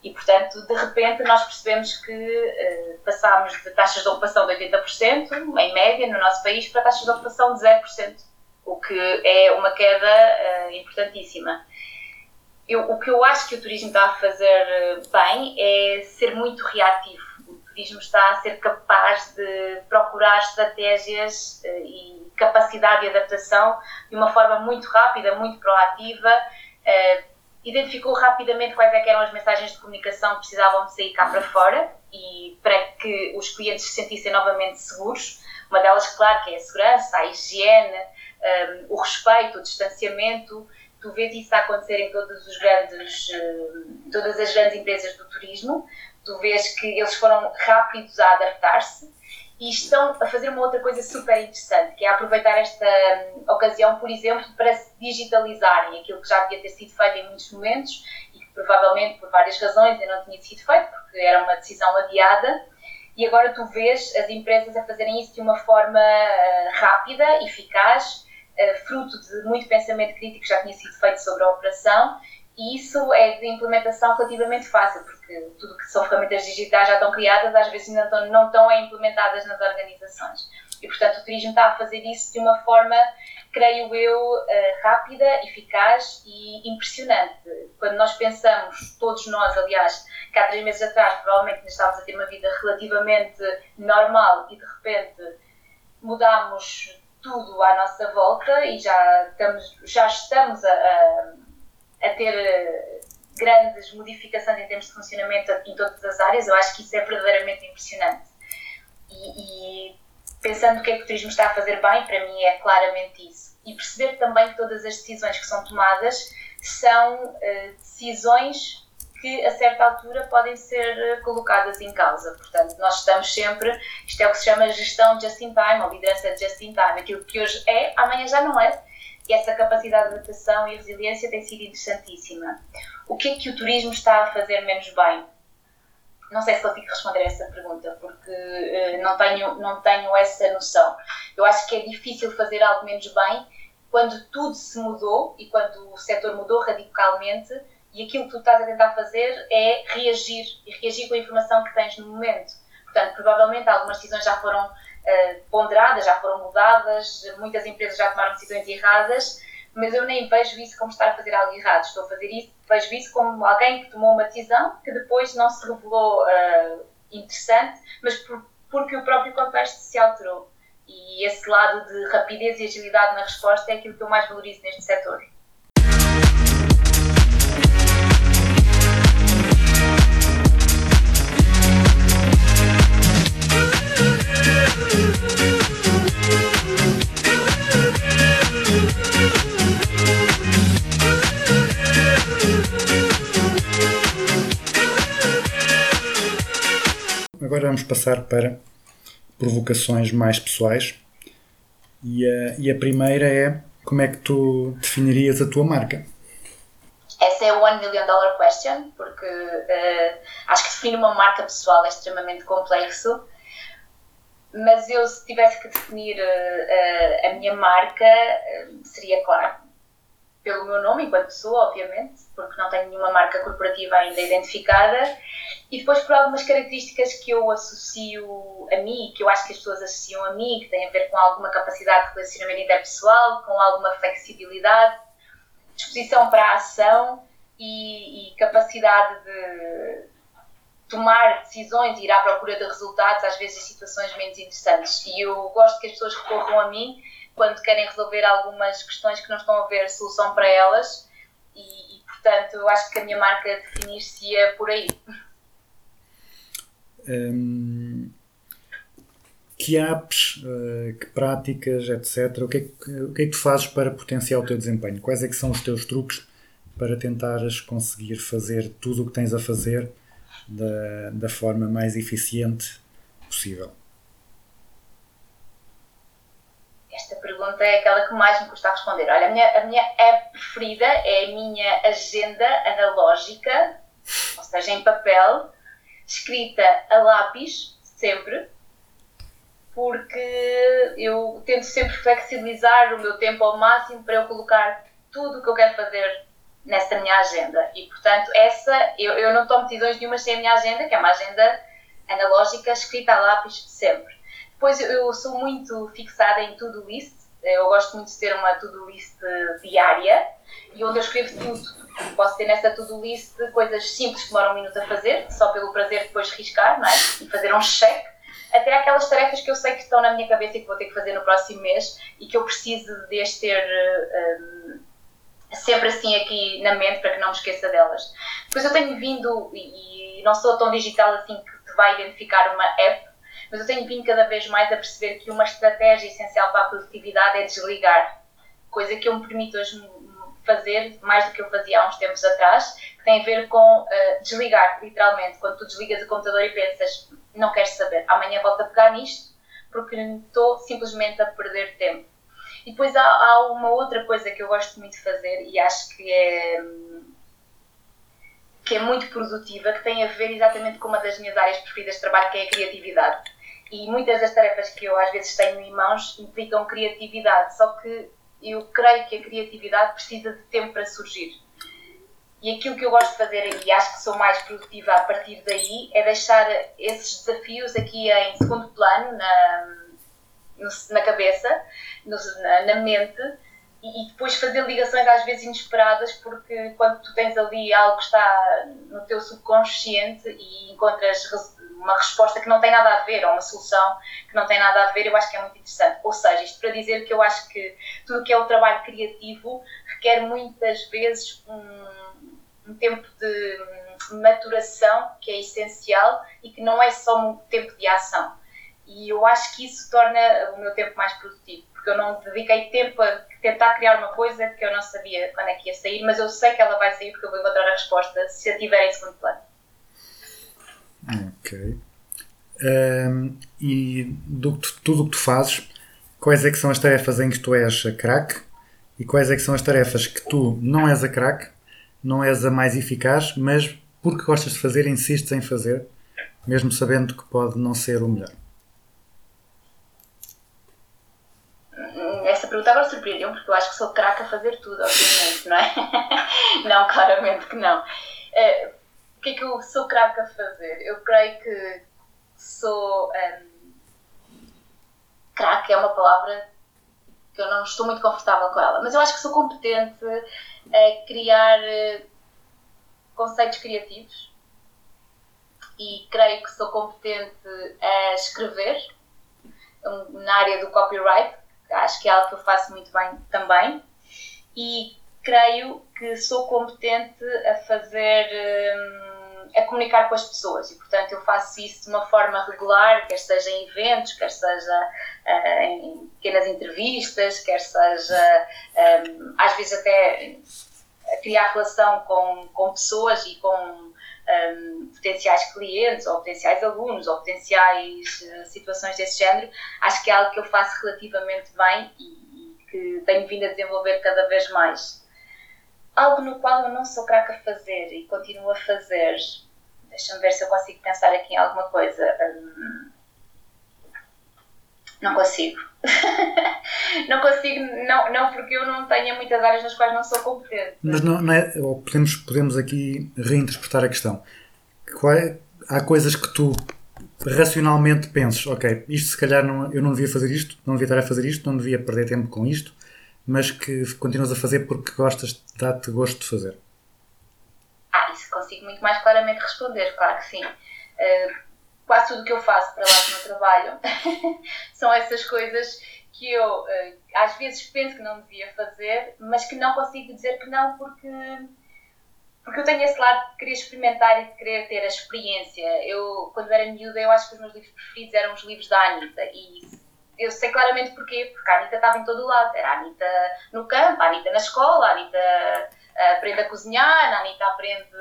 Speaker 2: E, portanto, de repente, nós percebemos que eh, passámos de taxas de ocupação de 80%, em média, no nosso país, para taxas de ocupação de 0%, o que é uma queda eh, importantíssima. Eu- o que eu acho que o turismo está a fazer eh, bem é ser muito reativo. O turismo está a ser capaz de procurar estratégias eh, e capacidade de adaptação de uma forma muito rápida, muito proativa. eh, identificou rapidamente quais é eram as mensagens de comunicação que precisavam de sair cá para fora e para que os clientes se sentissem novamente seguros. Uma delas, claro, que é a segurança, a higiene, o respeito, o distanciamento. Tu vês isso a acontecer em todos os grandes, eh, todas as grandes empresas do turismo. Tu vês que eles foram rápidos a adaptar-se e estão a fazer uma outra coisa super interessante, que é aproveitar esta hum, ocasião, por exemplo, para se digitalizarem aquilo que já devia ter sido feito em muitos momentos e que provavelmente por várias razões ainda não tinha sido feito, porque era uma decisão adiada. E agora tu vês as empresas a fazerem isso de uma forma ah, rápida, eficaz, fruto de muito pensamento crítico que já tinha sido feito sobre a operação e isso é de implementação relativamente fácil, porque tudo que são ferramentas digitais já estão criadas, às vezes ainda estão, não estão implementadas nas organizações. E, portanto, o turismo está a fazer isso de uma forma, creio eu, eh, rápida, eficaz e impressionante. Quando nós pensamos, todos nós, aliás, que há três meses atrás provavelmente ainda estávamos a ter uma vida relativamente normal e de repente mudámos tudo à nossa volta e já estamos, já estamos a, a, a ter eh, grandes modificações em termos de funcionamento em todas as áreas, eu acho que isso é verdadeiramente impressionante. E, e pensando o que é que o turismo está a fazer bem, para mim é claramente isso. E perceber também que todas as decisões que são tomadas são eh, decisões que a certa altura podem ser eh, colocadas em causa. Portanto, nós estamos sempre, isto é o que se chama gestão just in time, ou liderança just in time. Aquilo que hoje é, amanhã já não é. E essa capacidade de adaptação e resiliência tem sido interessantíssima. O que é que o turismo está a fazer menos bem? Não sei se consigo responder a essa pergunta, porque eh, não, tenho, não tenho essa noção. Eu acho que é difícil fazer algo menos bem quando tudo se mudou e quando o setor mudou radicalmente e aquilo que tu estás a tentar fazer é reagir e reagir com a informação que tens no momento. Portanto, provavelmente algumas decisões já foram eh, ponderadas, já foram mudadas, muitas empresas já tomaram decisões erradas, mas eu nem vejo isso como estar a fazer algo errado. Estou a fazer isso, vejo isso como alguém que tomou uma decisão que depois não se revelou eh, interessante, mas por, porque o próprio contexto se alterou. E esse lado de rapidez e agilidade na resposta é aquilo que eu mais valorizo neste setor.
Speaker 1: Agora vamos passar para provocações mais pessoais. E a, e a primeira é como é que tu definirias a tua marca?
Speaker 2: Essa é o One Million Dollar Question, porque eh, acho que definir uma marca pessoal é extremamente complexo. Mas eu, se tivesse que definir eh, a minha marca, seria, claro, pelo meu nome, enquanto pessoa, obviamente, porque não tenho nenhuma marca corporativa ainda identificada, e depois por algumas características que eu associo a mim, que eu acho que as pessoas associam a mim, que têm a ver com alguma capacidade de relacionamento interpessoal, com alguma flexibilidade, disposição para a ação e, e capacidade de tomar decisões e ir à procura de resultados, às vezes em situações menos interessantes. E eu gosto que as pessoas recorram a mim quando querem resolver algumas questões que não estão a ver solução para elas e, e portanto, eu acho que a minha marca definir-se-ia por aí.
Speaker 1: Hum, que apps, eh, que práticas, etc. O que, é que, o que é que tu fazes para potenciar o teu desempenho? Quais é que são os teus truques para tentares conseguir fazer tudo o que tens a fazer da, da forma mais eficiente possível?
Speaker 2: Esta pergunta é aquela que mais me custa responder. Olha, a minha, a minha app preferida é a minha agenda analógica, ou seja, em papel, escrita a lápis, sempre. porque eu tento sempre flexibilizar o meu tempo ao máximo para eu colocar tudo o que eu quero fazer nessa minha agenda. E, portanto, essa, eu, eu não tomo decisões nenhuma sem a minha agenda, que é uma agenda analógica escrita a lápis sempre. Depois, eu, sou muito fixada em to-do list, eu gosto muito de ter uma to-do list diária e onde eu escrevo tudo. Posso ter nessa to-do list coisas simples que demoram um minuto a fazer, só pelo prazer de depois riscar, não é? E fazer um check, até aquelas tarefas que eu sei que estão na minha cabeça e que vou ter que fazer no próximo mês e que eu preciso de as ter hum, sempre assim aqui na mente para que não me esqueça delas. Depois eu tenho vindo, e não sou tão digital assim que te vai identificar uma app, mas eu tenho vindo cada vez mais a perceber que uma estratégia essencial para a produtividade é desligar, coisa que eu me permito hoje fazer mais do que eu fazia há uns tempos atrás, que tem a ver com uh, desligar, literalmente, quando tu desligas o computador e pensas, não queres saber, amanhã volto a pegar nisto, porque estou simplesmente a perder tempo. E depois há, há uma outra coisa que eu gosto muito de fazer e acho que é, que é muito produtiva, que tem a ver exatamente com uma das minhas áreas preferidas de trabalho, que é a criatividade. E muitas das tarefas que eu às vezes tenho em mãos implicam criatividade, só que eu creio que a criatividade precisa de tempo para surgir. E aquilo que eu gosto de fazer, e acho que sou mais produtiva a partir daí, é deixar esses desafios aqui em segundo plano, na, na cabeça, na, mente, e, depois fazer ligações às vezes inesperadas, porque quando tu tens ali algo que está no teu subconsciente e encontras uma resposta que não tem nada a ver, ou uma solução que não tem nada a ver, eu acho que é muito interessante. Ou seja, isto para dizer que eu acho que tudo o que é o trabalho criativo requer muitas vezes um, um tempo de maturação que é essencial e que não é só um tempo de ação. E eu acho que isso torna o meu tempo mais produtivo, porque eu não dediquei tempo a tentar criar uma coisa que eu não sabia quando é que ia sair, mas eu sei que ela vai sair porque eu vou encontrar a resposta se a tiver em segundo plano.
Speaker 1: Ok. Ahm, e do tudo o que tu fazes, quais é que são as tarefas em que tu és a craque e quais é que são as tarefas que tu não és a craque, não és a mais eficaz, mas porque gostas de fazer, insistes em fazer, mesmo sabendo que pode não ser o melhor.
Speaker 2: Essa pergunta agora surpreendeu porque eu acho que sou craque a fazer tudo, obviamente, não é? [LAUGHS] não, claramente que não. Que é que eu sou craque a fazer? Eu creio que sou. ehm, craque é uma palavra que eu não estou muito confortável com ela, mas eu acho que sou competente a criar eh, conceitos criativos e creio que sou competente a escrever um, na área do copyright, acho que é algo que eu faço muito bem também, e creio que sou competente a fazer, hum, a comunicar com as pessoas, e portanto eu faço isso de uma forma regular, quer seja em eventos, quer seja ah, em pequenas entrevistas, quer seja hum, às vezes até criar relação com, com pessoas e com um, potenciais clientes ou potenciais alunos ou potenciais eh, situações desse género, acho que é algo que eu faço relativamente bem e, e que tenho vindo a desenvolver cada vez mais. Algo no qual eu não sou craque a fazer e continuo a fazer, deixa-me ver se eu consigo pensar aqui em alguma coisa. Hum, não consigo. [LAUGHS] não consigo, não, não porque eu não tenho muitas áreas nas quais não sou competente.
Speaker 1: Mas não, não é, podemos, podemos aqui reinterpretar a questão. Qual é- há coisas que tu racionalmente penses, ok, isto se calhar não, eu não devia fazer isto, não devia estar a fazer isto, não devia perder tempo com isto, mas que continuas a fazer porque gostas, dá-te gosto de fazer.
Speaker 2: Ah, isso consigo muito mais claramente responder, claro que sim. Eh, quase tudo o que eu faço para lá do meu trabalho [LAUGHS] são essas coisas que eu eh, às vezes penso que não devia fazer, mas que não consigo dizer que não porque, porque eu tenho esse lado de querer experimentar e de querer ter a experiência. Eu, quando era miúda, eu acho que os meus livros preferidos eram os livros da Anitta e eu sei claramente porquê, porque a Anitta estava em todo o lado. Era a Anitta no campo, a Anitta na escola, a Anitta aprende a cozinhar, a Anitta aprende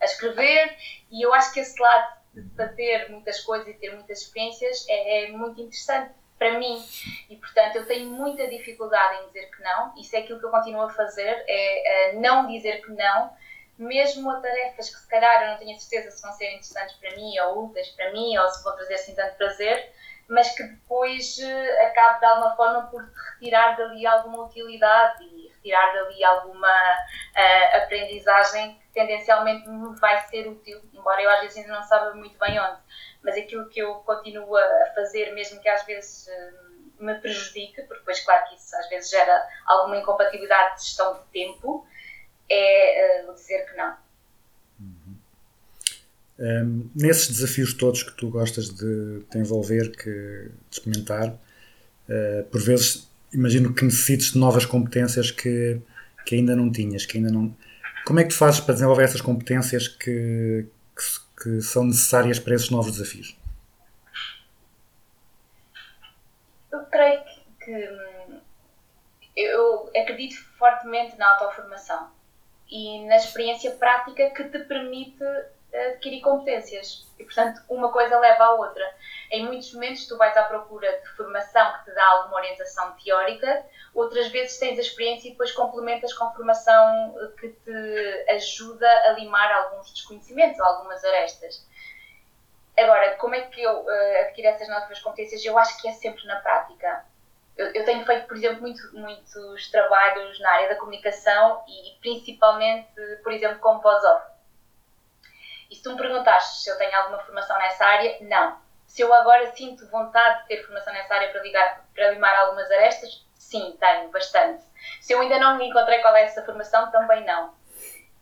Speaker 2: a escrever. E eu acho que esse lado de fazer muitas coisas e ter muitas experiências é, é muito interessante para mim. E portanto eu tenho muita dificuldade em dizer que não. Isso é aquilo que eu continuo a fazer é eh, não dizer que não mesmo a tarefas que se calhar eu não tenho a certeza se vão ser interessantes para mim ou úteis para mim ou se vão trazer assim tanto prazer mas que depois eh, acabe de alguma forma por retirar dali alguma utilidade e retirar dali alguma eh, aprendizagem que tendencialmente me vai ser útil, embora eu às vezes ainda não saiba muito bem onde. Mas aquilo que eu continuo a fazer, mesmo que às vezes eh, me prejudique, porque depois, claro que isso às vezes gera alguma incompatibilidade de gestão de tempo, é eh, dizer que não.
Speaker 1: Nesses desafios todos que tu gostas de te envolver, que, de experimentar, uh, por vezes imagino que necessites de novas competências que, que ainda não tinhas, que ainda não. Como é que tu fazes para desenvolver essas competências que, que, que são necessárias para esses novos desafios?
Speaker 2: Eu creio que, que, hum, eu acredito fortemente na autoformação e na experiência prática que te permite adquirir competências. E, portanto, uma coisa leva à outra. Em muitos momentos, tu vais à procura de formação que te dá alguma orientação teórica, outras vezes tens a experiência e depois complementas com formação eh, que te ajuda a limar alguns desconhecimentos algumas arestas. Agora, como é que eu uh, adquiro essas novas competências? Eu acho que é sempre na prática. Eu, eu tenho feito, por exemplo, muito, muitos trabalhos na área da comunicação e principalmente, por exemplo, como voz-off. E se tu me perguntaste se eu tenho alguma formação nessa área, não. Se eu agora sinto vontade de ter formação nessa área para, ligar, para limar algumas arestas, sim, tenho, bastante. Se eu ainda não me encontrei qual é essa formação, também não.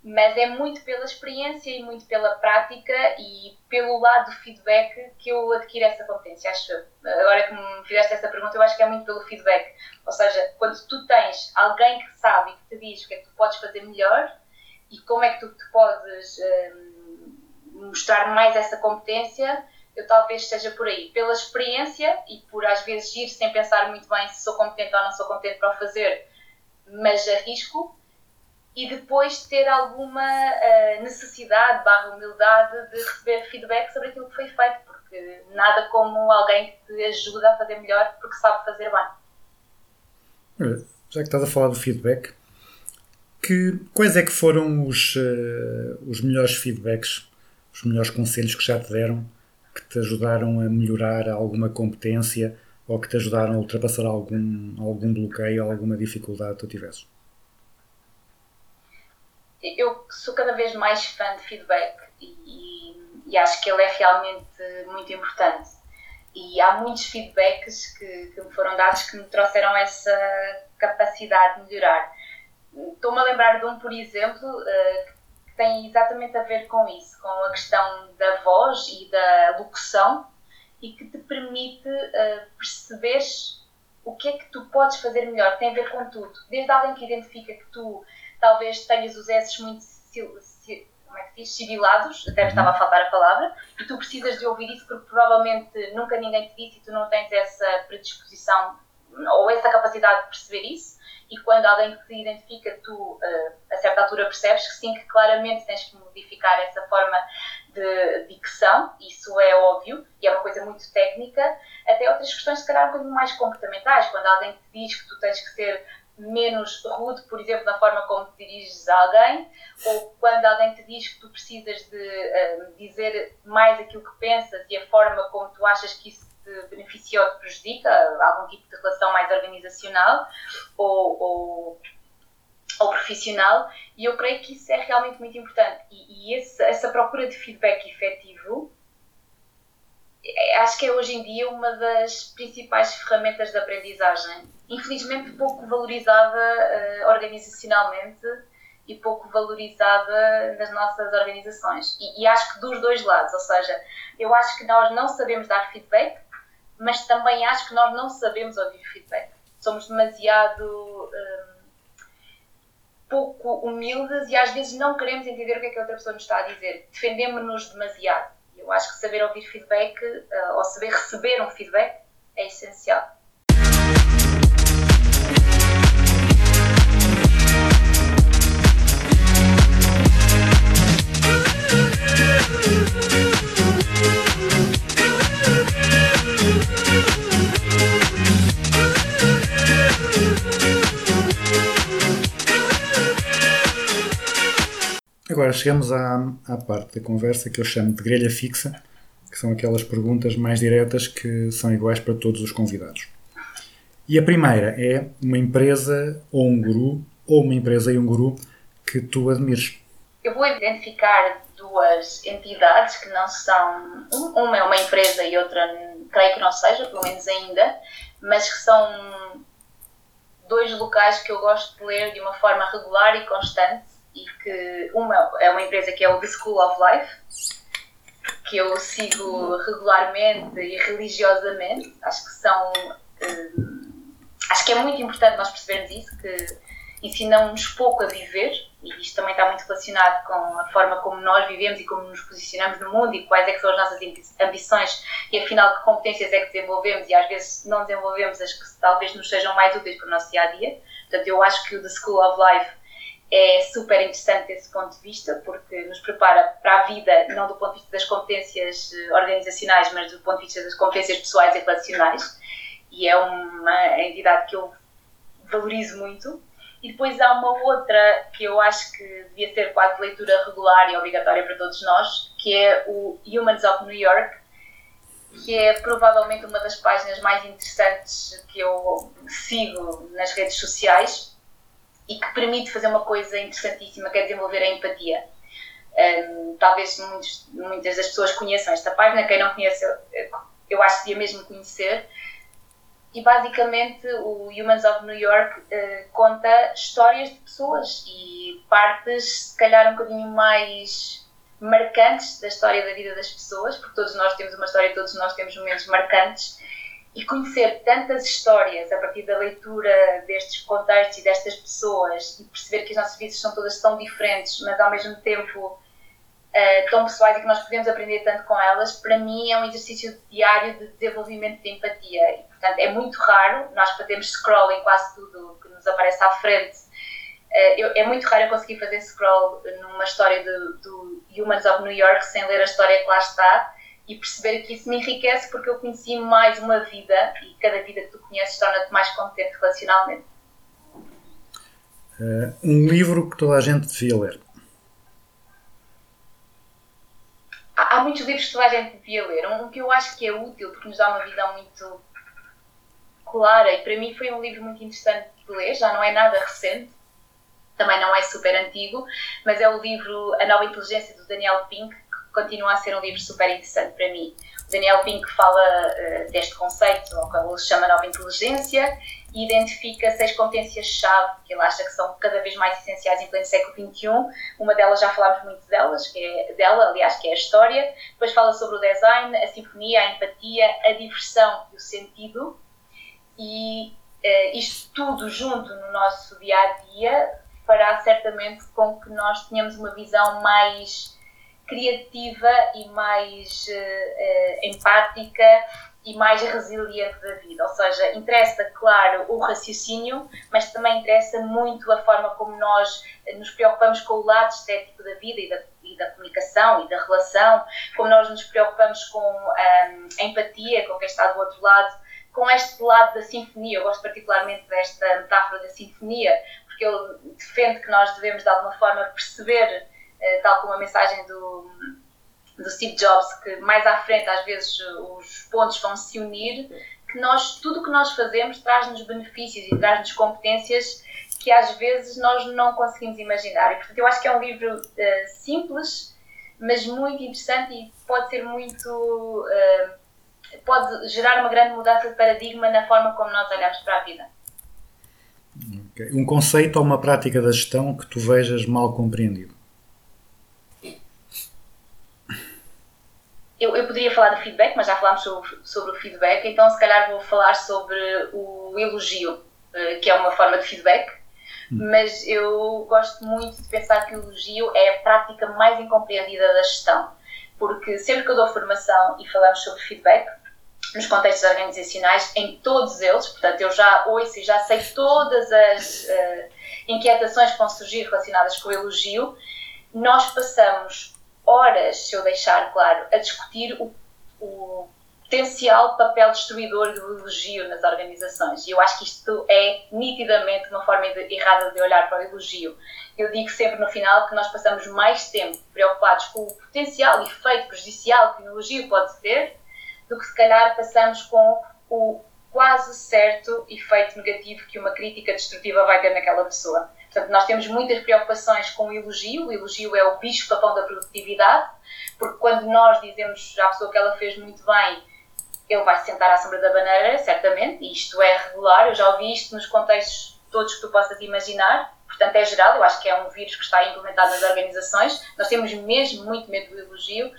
Speaker 2: Mas é muito pela experiência e muito pela prática e pelo lado do feedback que eu adquiro essa competência, acho eu. Agora que me fizeste essa pergunta, eu acho que é muito pelo feedback. Ou seja, quando tu tens alguém que sabe e que te diz o que é que tu podes fazer melhor e como é que tu te podes hum, mostrar mais essa competência, eu talvez esteja por aí. Pela experiência e por às vezes ir sem pensar muito bem se sou competente ou não sou competente para o fazer, mas arrisco. E depois ter alguma uh, necessidade, barra humildade, de receber feedback sobre aquilo que foi feito, porque nada como alguém que te ajuda a fazer melhor porque sabe fazer bem.
Speaker 1: Já que estás a falar do feedback, que, quais é que foram os, uh, os melhores feedbacks, os melhores conselhos que já te deram que te ajudaram a melhorar alguma competência ou que te ajudaram a ultrapassar algum, algum bloqueio alguma dificuldade que tu tivesses?
Speaker 2: Eu sou cada vez mais fã de feedback e, e acho que ele é realmente muito importante. E há muitos feedbacks que, que me foram dados que me trouxeram essa capacidade de melhorar. Estou-me a lembrar de um, por exemplo, uh, tem exatamente a ver com isso, com a questão da voz e da locução e que te permite uh, perceber o que é que tu podes fazer melhor, tem a ver com tudo. Desde alguém que identifica que tu talvez tenhas os S muito como é que diz, sibilados, até me estava a faltar a palavra, e tu precisas de ouvir isso porque provavelmente nunca ninguém te disse e tu não tens essa predisposição ou essa capacidade de perceber isso e quando alguém te identifica, tu uh, a certa altura percebes que sim, que claramente tens que modificar essa forma de dicção, isso é óbvio e é uma coisa muito técnica, até outras questões, se calhar, um mais comportamentais, quando alguém te diz que tu tens que ser menos rude, por exemplo, na forma como te diriges a alguém, ou quando alguém te diz que tu precisas de uh, dizer mais aquilo que pensas e a forma como tu achas que isso te beneficia ou te prejudica, algum tipo de relação mais organizacional ou, ou, ou profissional, e eu creio que isso é realmente muito importante. E, e esse, essa procura de feedback efetivo é, acho que é hoje em dia uma das principais ferramentas de aprendizagem. Infelizmente pouco valorizada uh, organizacionalmente e pouco valorizada nas nossas organizações. E, e, acho que dos dois lados, ou seja, eu acho que nós não sabemos dar feedback mas também acho que nós não sabemos ouvir feedback. Somos demasiado um, pouco humildes e às vezes não queremos entender o que é que a outra pessoa nos está a dizer. Defendemos-nos demasiado. Eu acho que saber ouvir feedback uh, ou saber receber um feedback é essencial.
Speaker 1: Agora chegamos à, à parte da conversa que eu chamo de grelha fixa, que são aquelas perguntas mais diretas que são iguais para todos os convidados. E a primeira é uma empresa ou um guru, ou uma empresa e um guru que tu admires.
Speaker 2: Eu vou identificar duas entidades que não são. um- Uma é uma empresa e outra, creio que não seja, pelo menos ainda, mas que são dois locais que eu gosto de ler de uma forma regular e constante. E que uma é uma empresa que é o The School of Life, que eu sigo regularmente e religiosamente. Acho que são. hum, acho que é muito importante nós percebermos isso, que ensinam-nos pouco a viver, e isto também está muito relacionado com a forma como nós vivemos e como nos posicionamos no mundo e quais é que são as nossas ambi- ambições e afinal que competências é que desenvolvemos e às vezes não desenvolvemos as que talvez nos sejam mais úteis para o nosso dia a dia. Portanto, eu acho que o The School of Life é super interessante desse ponto de vista, porque nos prepara para a vida, não do ponto de vista das competências eh, organizacionais, mas do ponto de vista das competências pessoais e relacionais. E é uma entidade que eu valorizo muito. E depois há uma outra que eu acho que devia ser quase leitura regular e obrigatória para todos nós, que é o Humans of New York, que é provavelmente uma das páginas mais interessantes que eu sigo nas redes sociais e que permite fazer uma coisa interessantíssima, que é desenvolver a empatia. Hum, talvez muitos- muitas das pessoas conheçam esta página, quem não conhece, eu, eu acho que devia mesmo conhecer. E basicamente o Humans of New York eh, conta histórias de pessoas e partes, se calhar, um bocadinho mais marcantes da história da vida das pessoas, porque todos nós temos uma história, todos nós temos momentos marcantes. E conhecer tantas histórias a partir da leitura destes contextos e destas pessoas e perceber que as nossas vidas são todas tão diferentes, mas ao mesmo tempo eh, tão pessoais e que nós podemos aprender tanto com elas, para mim é um exercício diário de desenvolvimento de empatia. E, portanto, é muito raro, nós fazemos scroll em quase tudo que nos aparece à frente. Eh, eu- é muito raro eu conseguir fazer scroll numa história do, do Humans of New York sem ler a história que lá está e perceber que isso me enriquece porque eu conheci mais uma vida e cada vida que tu conheces torna-te mais competente relacionalmente.
Speaker 1: Eh, um livro que toda a gente devia ler.
Speaker 2: há, há muitos livros que toda a gente devia ler. Um que eu acho que é útil porque nos dá uma visão muito clara e para mim foi um livro muito interessante de ler, já não é nada recente, também não é super antigo, mas é o livro A Nova Inteligência do Daniel Pink, continua a ser um livro super interessante para mim. O Daniel Pink fala eh, deste conceito, ao qual ele chama Nova Inteligência, e identifica seis competências-chave que ele acha que são cada vez mais essenciais em pleno século XXI. Uma delas já falámos muito delas, que é, dela, aliás, que é a história. Depois fala sobre o design, a sinfonia, a empatia, a diversão e o sentido. E eh, isto tudo junto no nosso dia a dia fará certamente com que nós tenhamos uma visão mais criativa e mais eh, empática e mais resiliente da vida. Ou seja, interessa, claro, o raciocínio, mas também interessa muito a forma como nós eh, nos preocupamos com o lado estético da vida e da, e da comunicação e da relação, como nós nos preocupamos com ahm, a empatia com quem está do outro lado, com este lado da sinfonia. Eu gosto particularmente desta metáfora da sinfonia, porque ele defende que nós devemos, de alguma forma, perceber, tal como a mensagem do do Steve Jobs, que mais à frente às vezes os pontos vão se unir, que nós, tudo o que nós fazemos traz-nos benefícios e traz-nos competências que às vezes nós não conseguimos imaginar. E portanto eu acho que é um livro eh, simples, mas muito interessante e pode ser muito. eh, pode gerar uma grande mudança de paradigma na forma como nós olhamos para a vida.
Speaker 1: Um conceito ou uma prática da gestão que tu vejas mal compreendido.
Speaker 2: Eu, eu poderia falar do feedback, mas já falámos sobre, sobre o feedback, então se calhar vou falar sobre o elogio, eh, que é uma forma de feedback, mas eu gosto muito de pensar que o elogio é a prática mais incompreendida da gestão, porque sempre que eu dou formação e falamos sobre feedback, nos contextos organizacionais, em todos eles, portanto eu já ouço e já sei todas as eh, inquietações que vão surgir relacionadas com o elogio, nós passamos horas, se eu deixar claro, a discutir o, o, potencial papel destruidor do elogio nas organizações. E eu acho que isto é nitidamente uma forma de- errada de olhar para o elogio. Eu digo sempre no final que nós passamos mais tempo preocupados com o potencial efeito prejudicial que o elogio pode ter do que se calhar passamos com o quase certo efeito negativo que uma crítica destrutiva vai ter naquela pessoa. Portanto, nós temos muitas preocupações com o elogio. O elogio é o bicho-papão da produtividade, porque quando nós dizemos à pessoa que ela fez muito bem, ele vai se sentar à sombra da bananeira, certamente, e isto é regular. Eu já ouvi isto nos contextos todos que tu possas imaginar. Portanto, é geral. Eu acho que é um vírus que está implementado nas organizações. Nós temos mesmo muito medo do elogio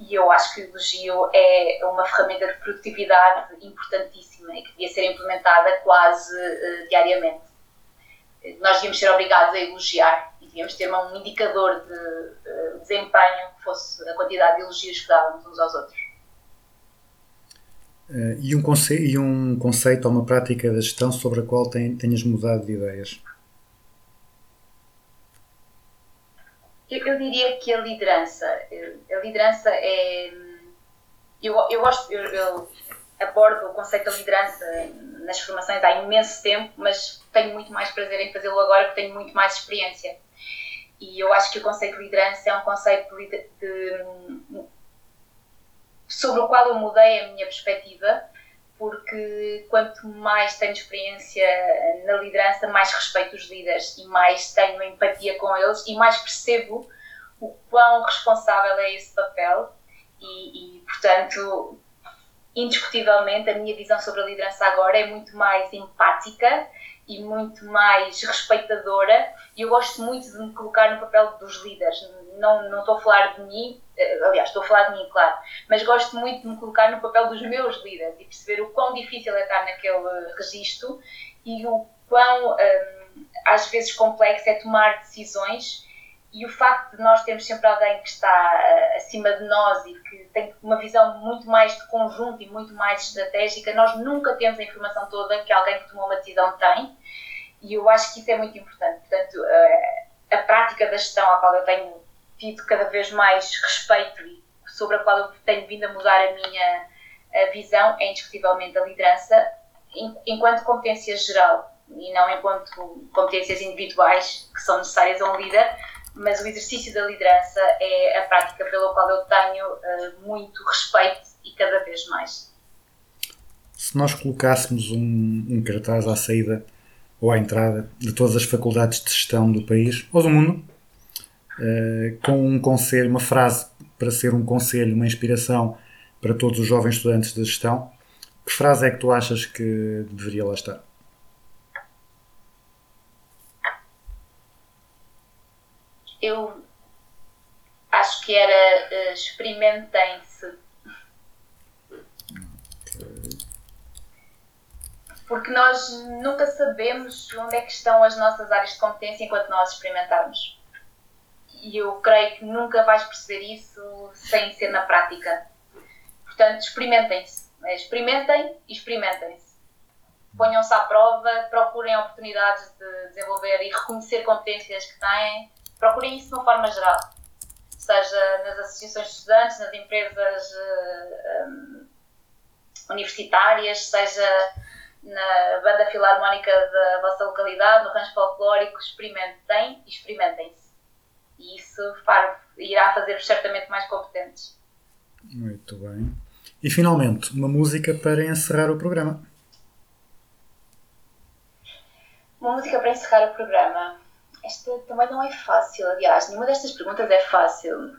Speaker 2: e eu acho que o elogio é uma ferramenta de produtividade importantíssima e que devia ser implementada quase eh, diariamente. Nós devíamos ser obrigados a elogiar e devíamos ter um indicador de desempenho que fosse a quantidade de elogios que dávamos uns aos outros.
Speaker 1: Eh, e, um e um conceito ou uma prática da gestão sobre a qual ten- tenhas mudado de ideias?
Speaker 2: Eu, eu diria que a liderança, eh, a liderança é. Eu, eu gosto, eu, eu abordo o conceito da liderança nas formações há imenso tempo, mas tenho muito mais prazer em fazê-lo agora porque tenho muito mais experiência. E eu acho que o conceito de liderança é um conceito de, de- sobre o qual eu mudei a minha perspectiva, porque quanto mais tenho experiência na liderança, mais respeito os líderes e mais tenho empatia com eles e mais percebo o quão responsável é esse papel e, e, portanto, indiscutivelmente, a minha visão sobre a liderança agora é muito mais empática e muito mais respeitadora e eu gosto muito de me colocar no papel dos líderes. Não, não estou a falar de mim, eh, aliás, estou a falar de mim, claro, mas gosto muito de me colocar no papel dos meus líderes e perceber o quão difícil é estar naquele registro e o quão, hum, às vezes, complexo é tomar decisões e o facto de nós termos sempre alguém que está ah, acima de nós e que tem uma visão muito mais de conjunto e muito mais estratégica, nós nunca temos a informação toda que alguém que tomou uma decisão tem e eu acho que isso é muito importante. Portanto, ah, a prática da gestão à qual eu tenho tido cada vez mais respeito e sobre a qual eu tenho vindo a mudar a minha ah, visão é indiscutivelmente a liderança enquanto competência geral e não enquanto competências individuais que são necessárias a um líder, mas o exercício da liderança é a prática pela qual eu tenho eh, muito respeito e cada vez mais.
Speaker 1: Se nós colocássemos um, um cartaz à saída ou à entrada de todas as faculdades de gestão do país ou do mundo, eh, com um conselho, uma frase para ser um conselho, uma inspiração para todos os jovens estudantes de gestão, que frase é que tu achas que deveria lá estar?
Speaker 2: Eu acho que era eh, experimentem-se. Porque nós nunca sabemos onde é que estão as nossas áreas de competência enquanto nós experimentarmos. E eu creio que nunca vais perceber isso sem ser na prática. Portanto, experimentem-se. É, Experimentem e experimentem-se. Ponham-se à prova, procurem oportunidades de desenvolver e reconhecer competências que têm. Procurem isso de uma forma geral. Seja nas associações de estudantes, nas empresas eh, hum, universitárias, seja na banda filarmónica da vossa localidade, no rancho folclórico, experimentem e experimentem-se. E isso far- irá fazer-vos certamente mais competentes.
Speaker 1: Muito bem. E finalmente, uma música para encerrar o programa.
Speaker 2: Uma música para encerrar o programa. Esta também não é fácil, aliás, nenhuma destas perguntas é fácil,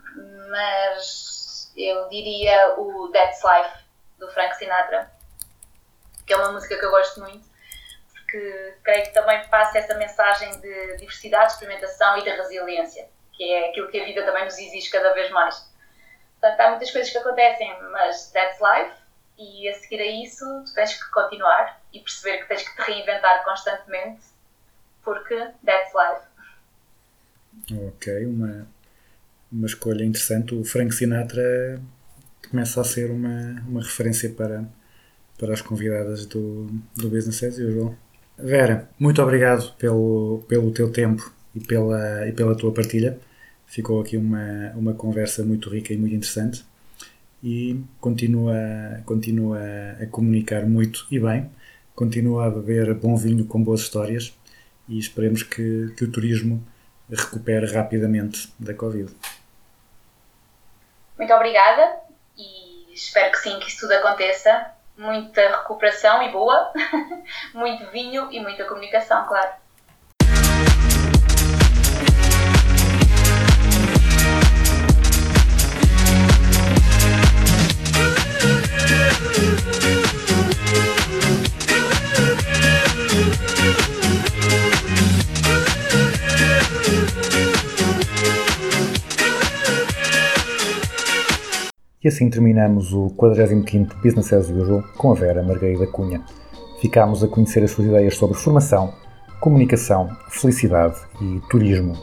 Speaker 2: mas eu diria o That's Life do Frank Sinatra, que é uma música que eu gosto muito, porque creio que também passa essa mensagem de diversidade, experimentação e de resiliência, que é aquilo que a vida também nos exige cada vez mais. Portanto, há muitas coisas que acontecem, mas that's life, e a seguir a isso tu tens que continuar e perceber que tens que te reinventar constantemente, porque that's life.
Speaker 1: Ok, uma, uma escolha interessante. O Frank Sinatra começa a ser uma, uma referência para, para as convidadas do, do Business as Usual. Vera, muito obrigado pelo, pelo teu tempo e pela, e pela tua partilha. Ficou aqui uma, uma conversa muito rica e muito interessante. e continua, continua a comunicar muito e bem, continua a beber bom vinho com boas histórias e esperemos que, que o turismo recupere rapidamente da Covid.
Speaker 2: Muito obrigada e espero que sim, que isso tudo aconteça. Muita recuperação e boa, [LAUGHS] muito vinho e muita comunicação, claro.
Speaker 1: E assim terminamos o 45º Business as Usual com a Vera Margarida Cunha. Ficámos a conhecer as suas ideias sobre formação, comunicação, felicidade e turismo.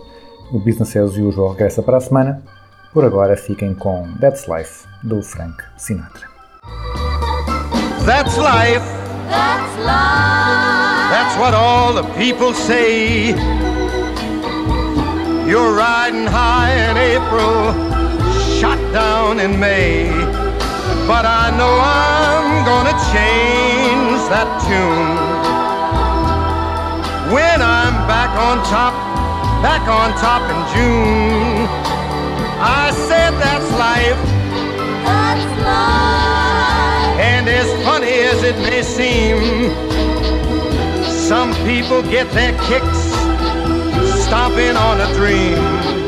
Speaker 1: O Business as Usual regressa para a semana. Por agora fiquem com That's Life, do Frank Sinatra.
Speaker 3: That's life.
Speaker 4: That's life.
Speaker 3: That's what all the people say. You're riding high in April, shot down in May. But I know I'm gonna change that tune. When I'm back on top, back on top in June. I said that's life.
Speaker 4: That's life.
Speaker 3: And as funny as it may seem, some people get their kicks stomping on a dream.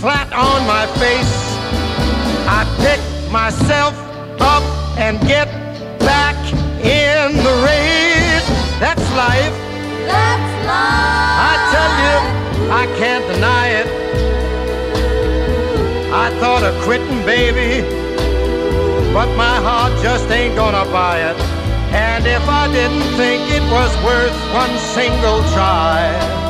Speaker 3: flat on my face, I pick myself up and get back in the race. That's life.
Speaker 4: That's life.
Speaker 3: I tell you, I can't deny it. I thought of quitting, baby, but my heart just ain't gonna buy it. And if I didn't think it was worth one single try,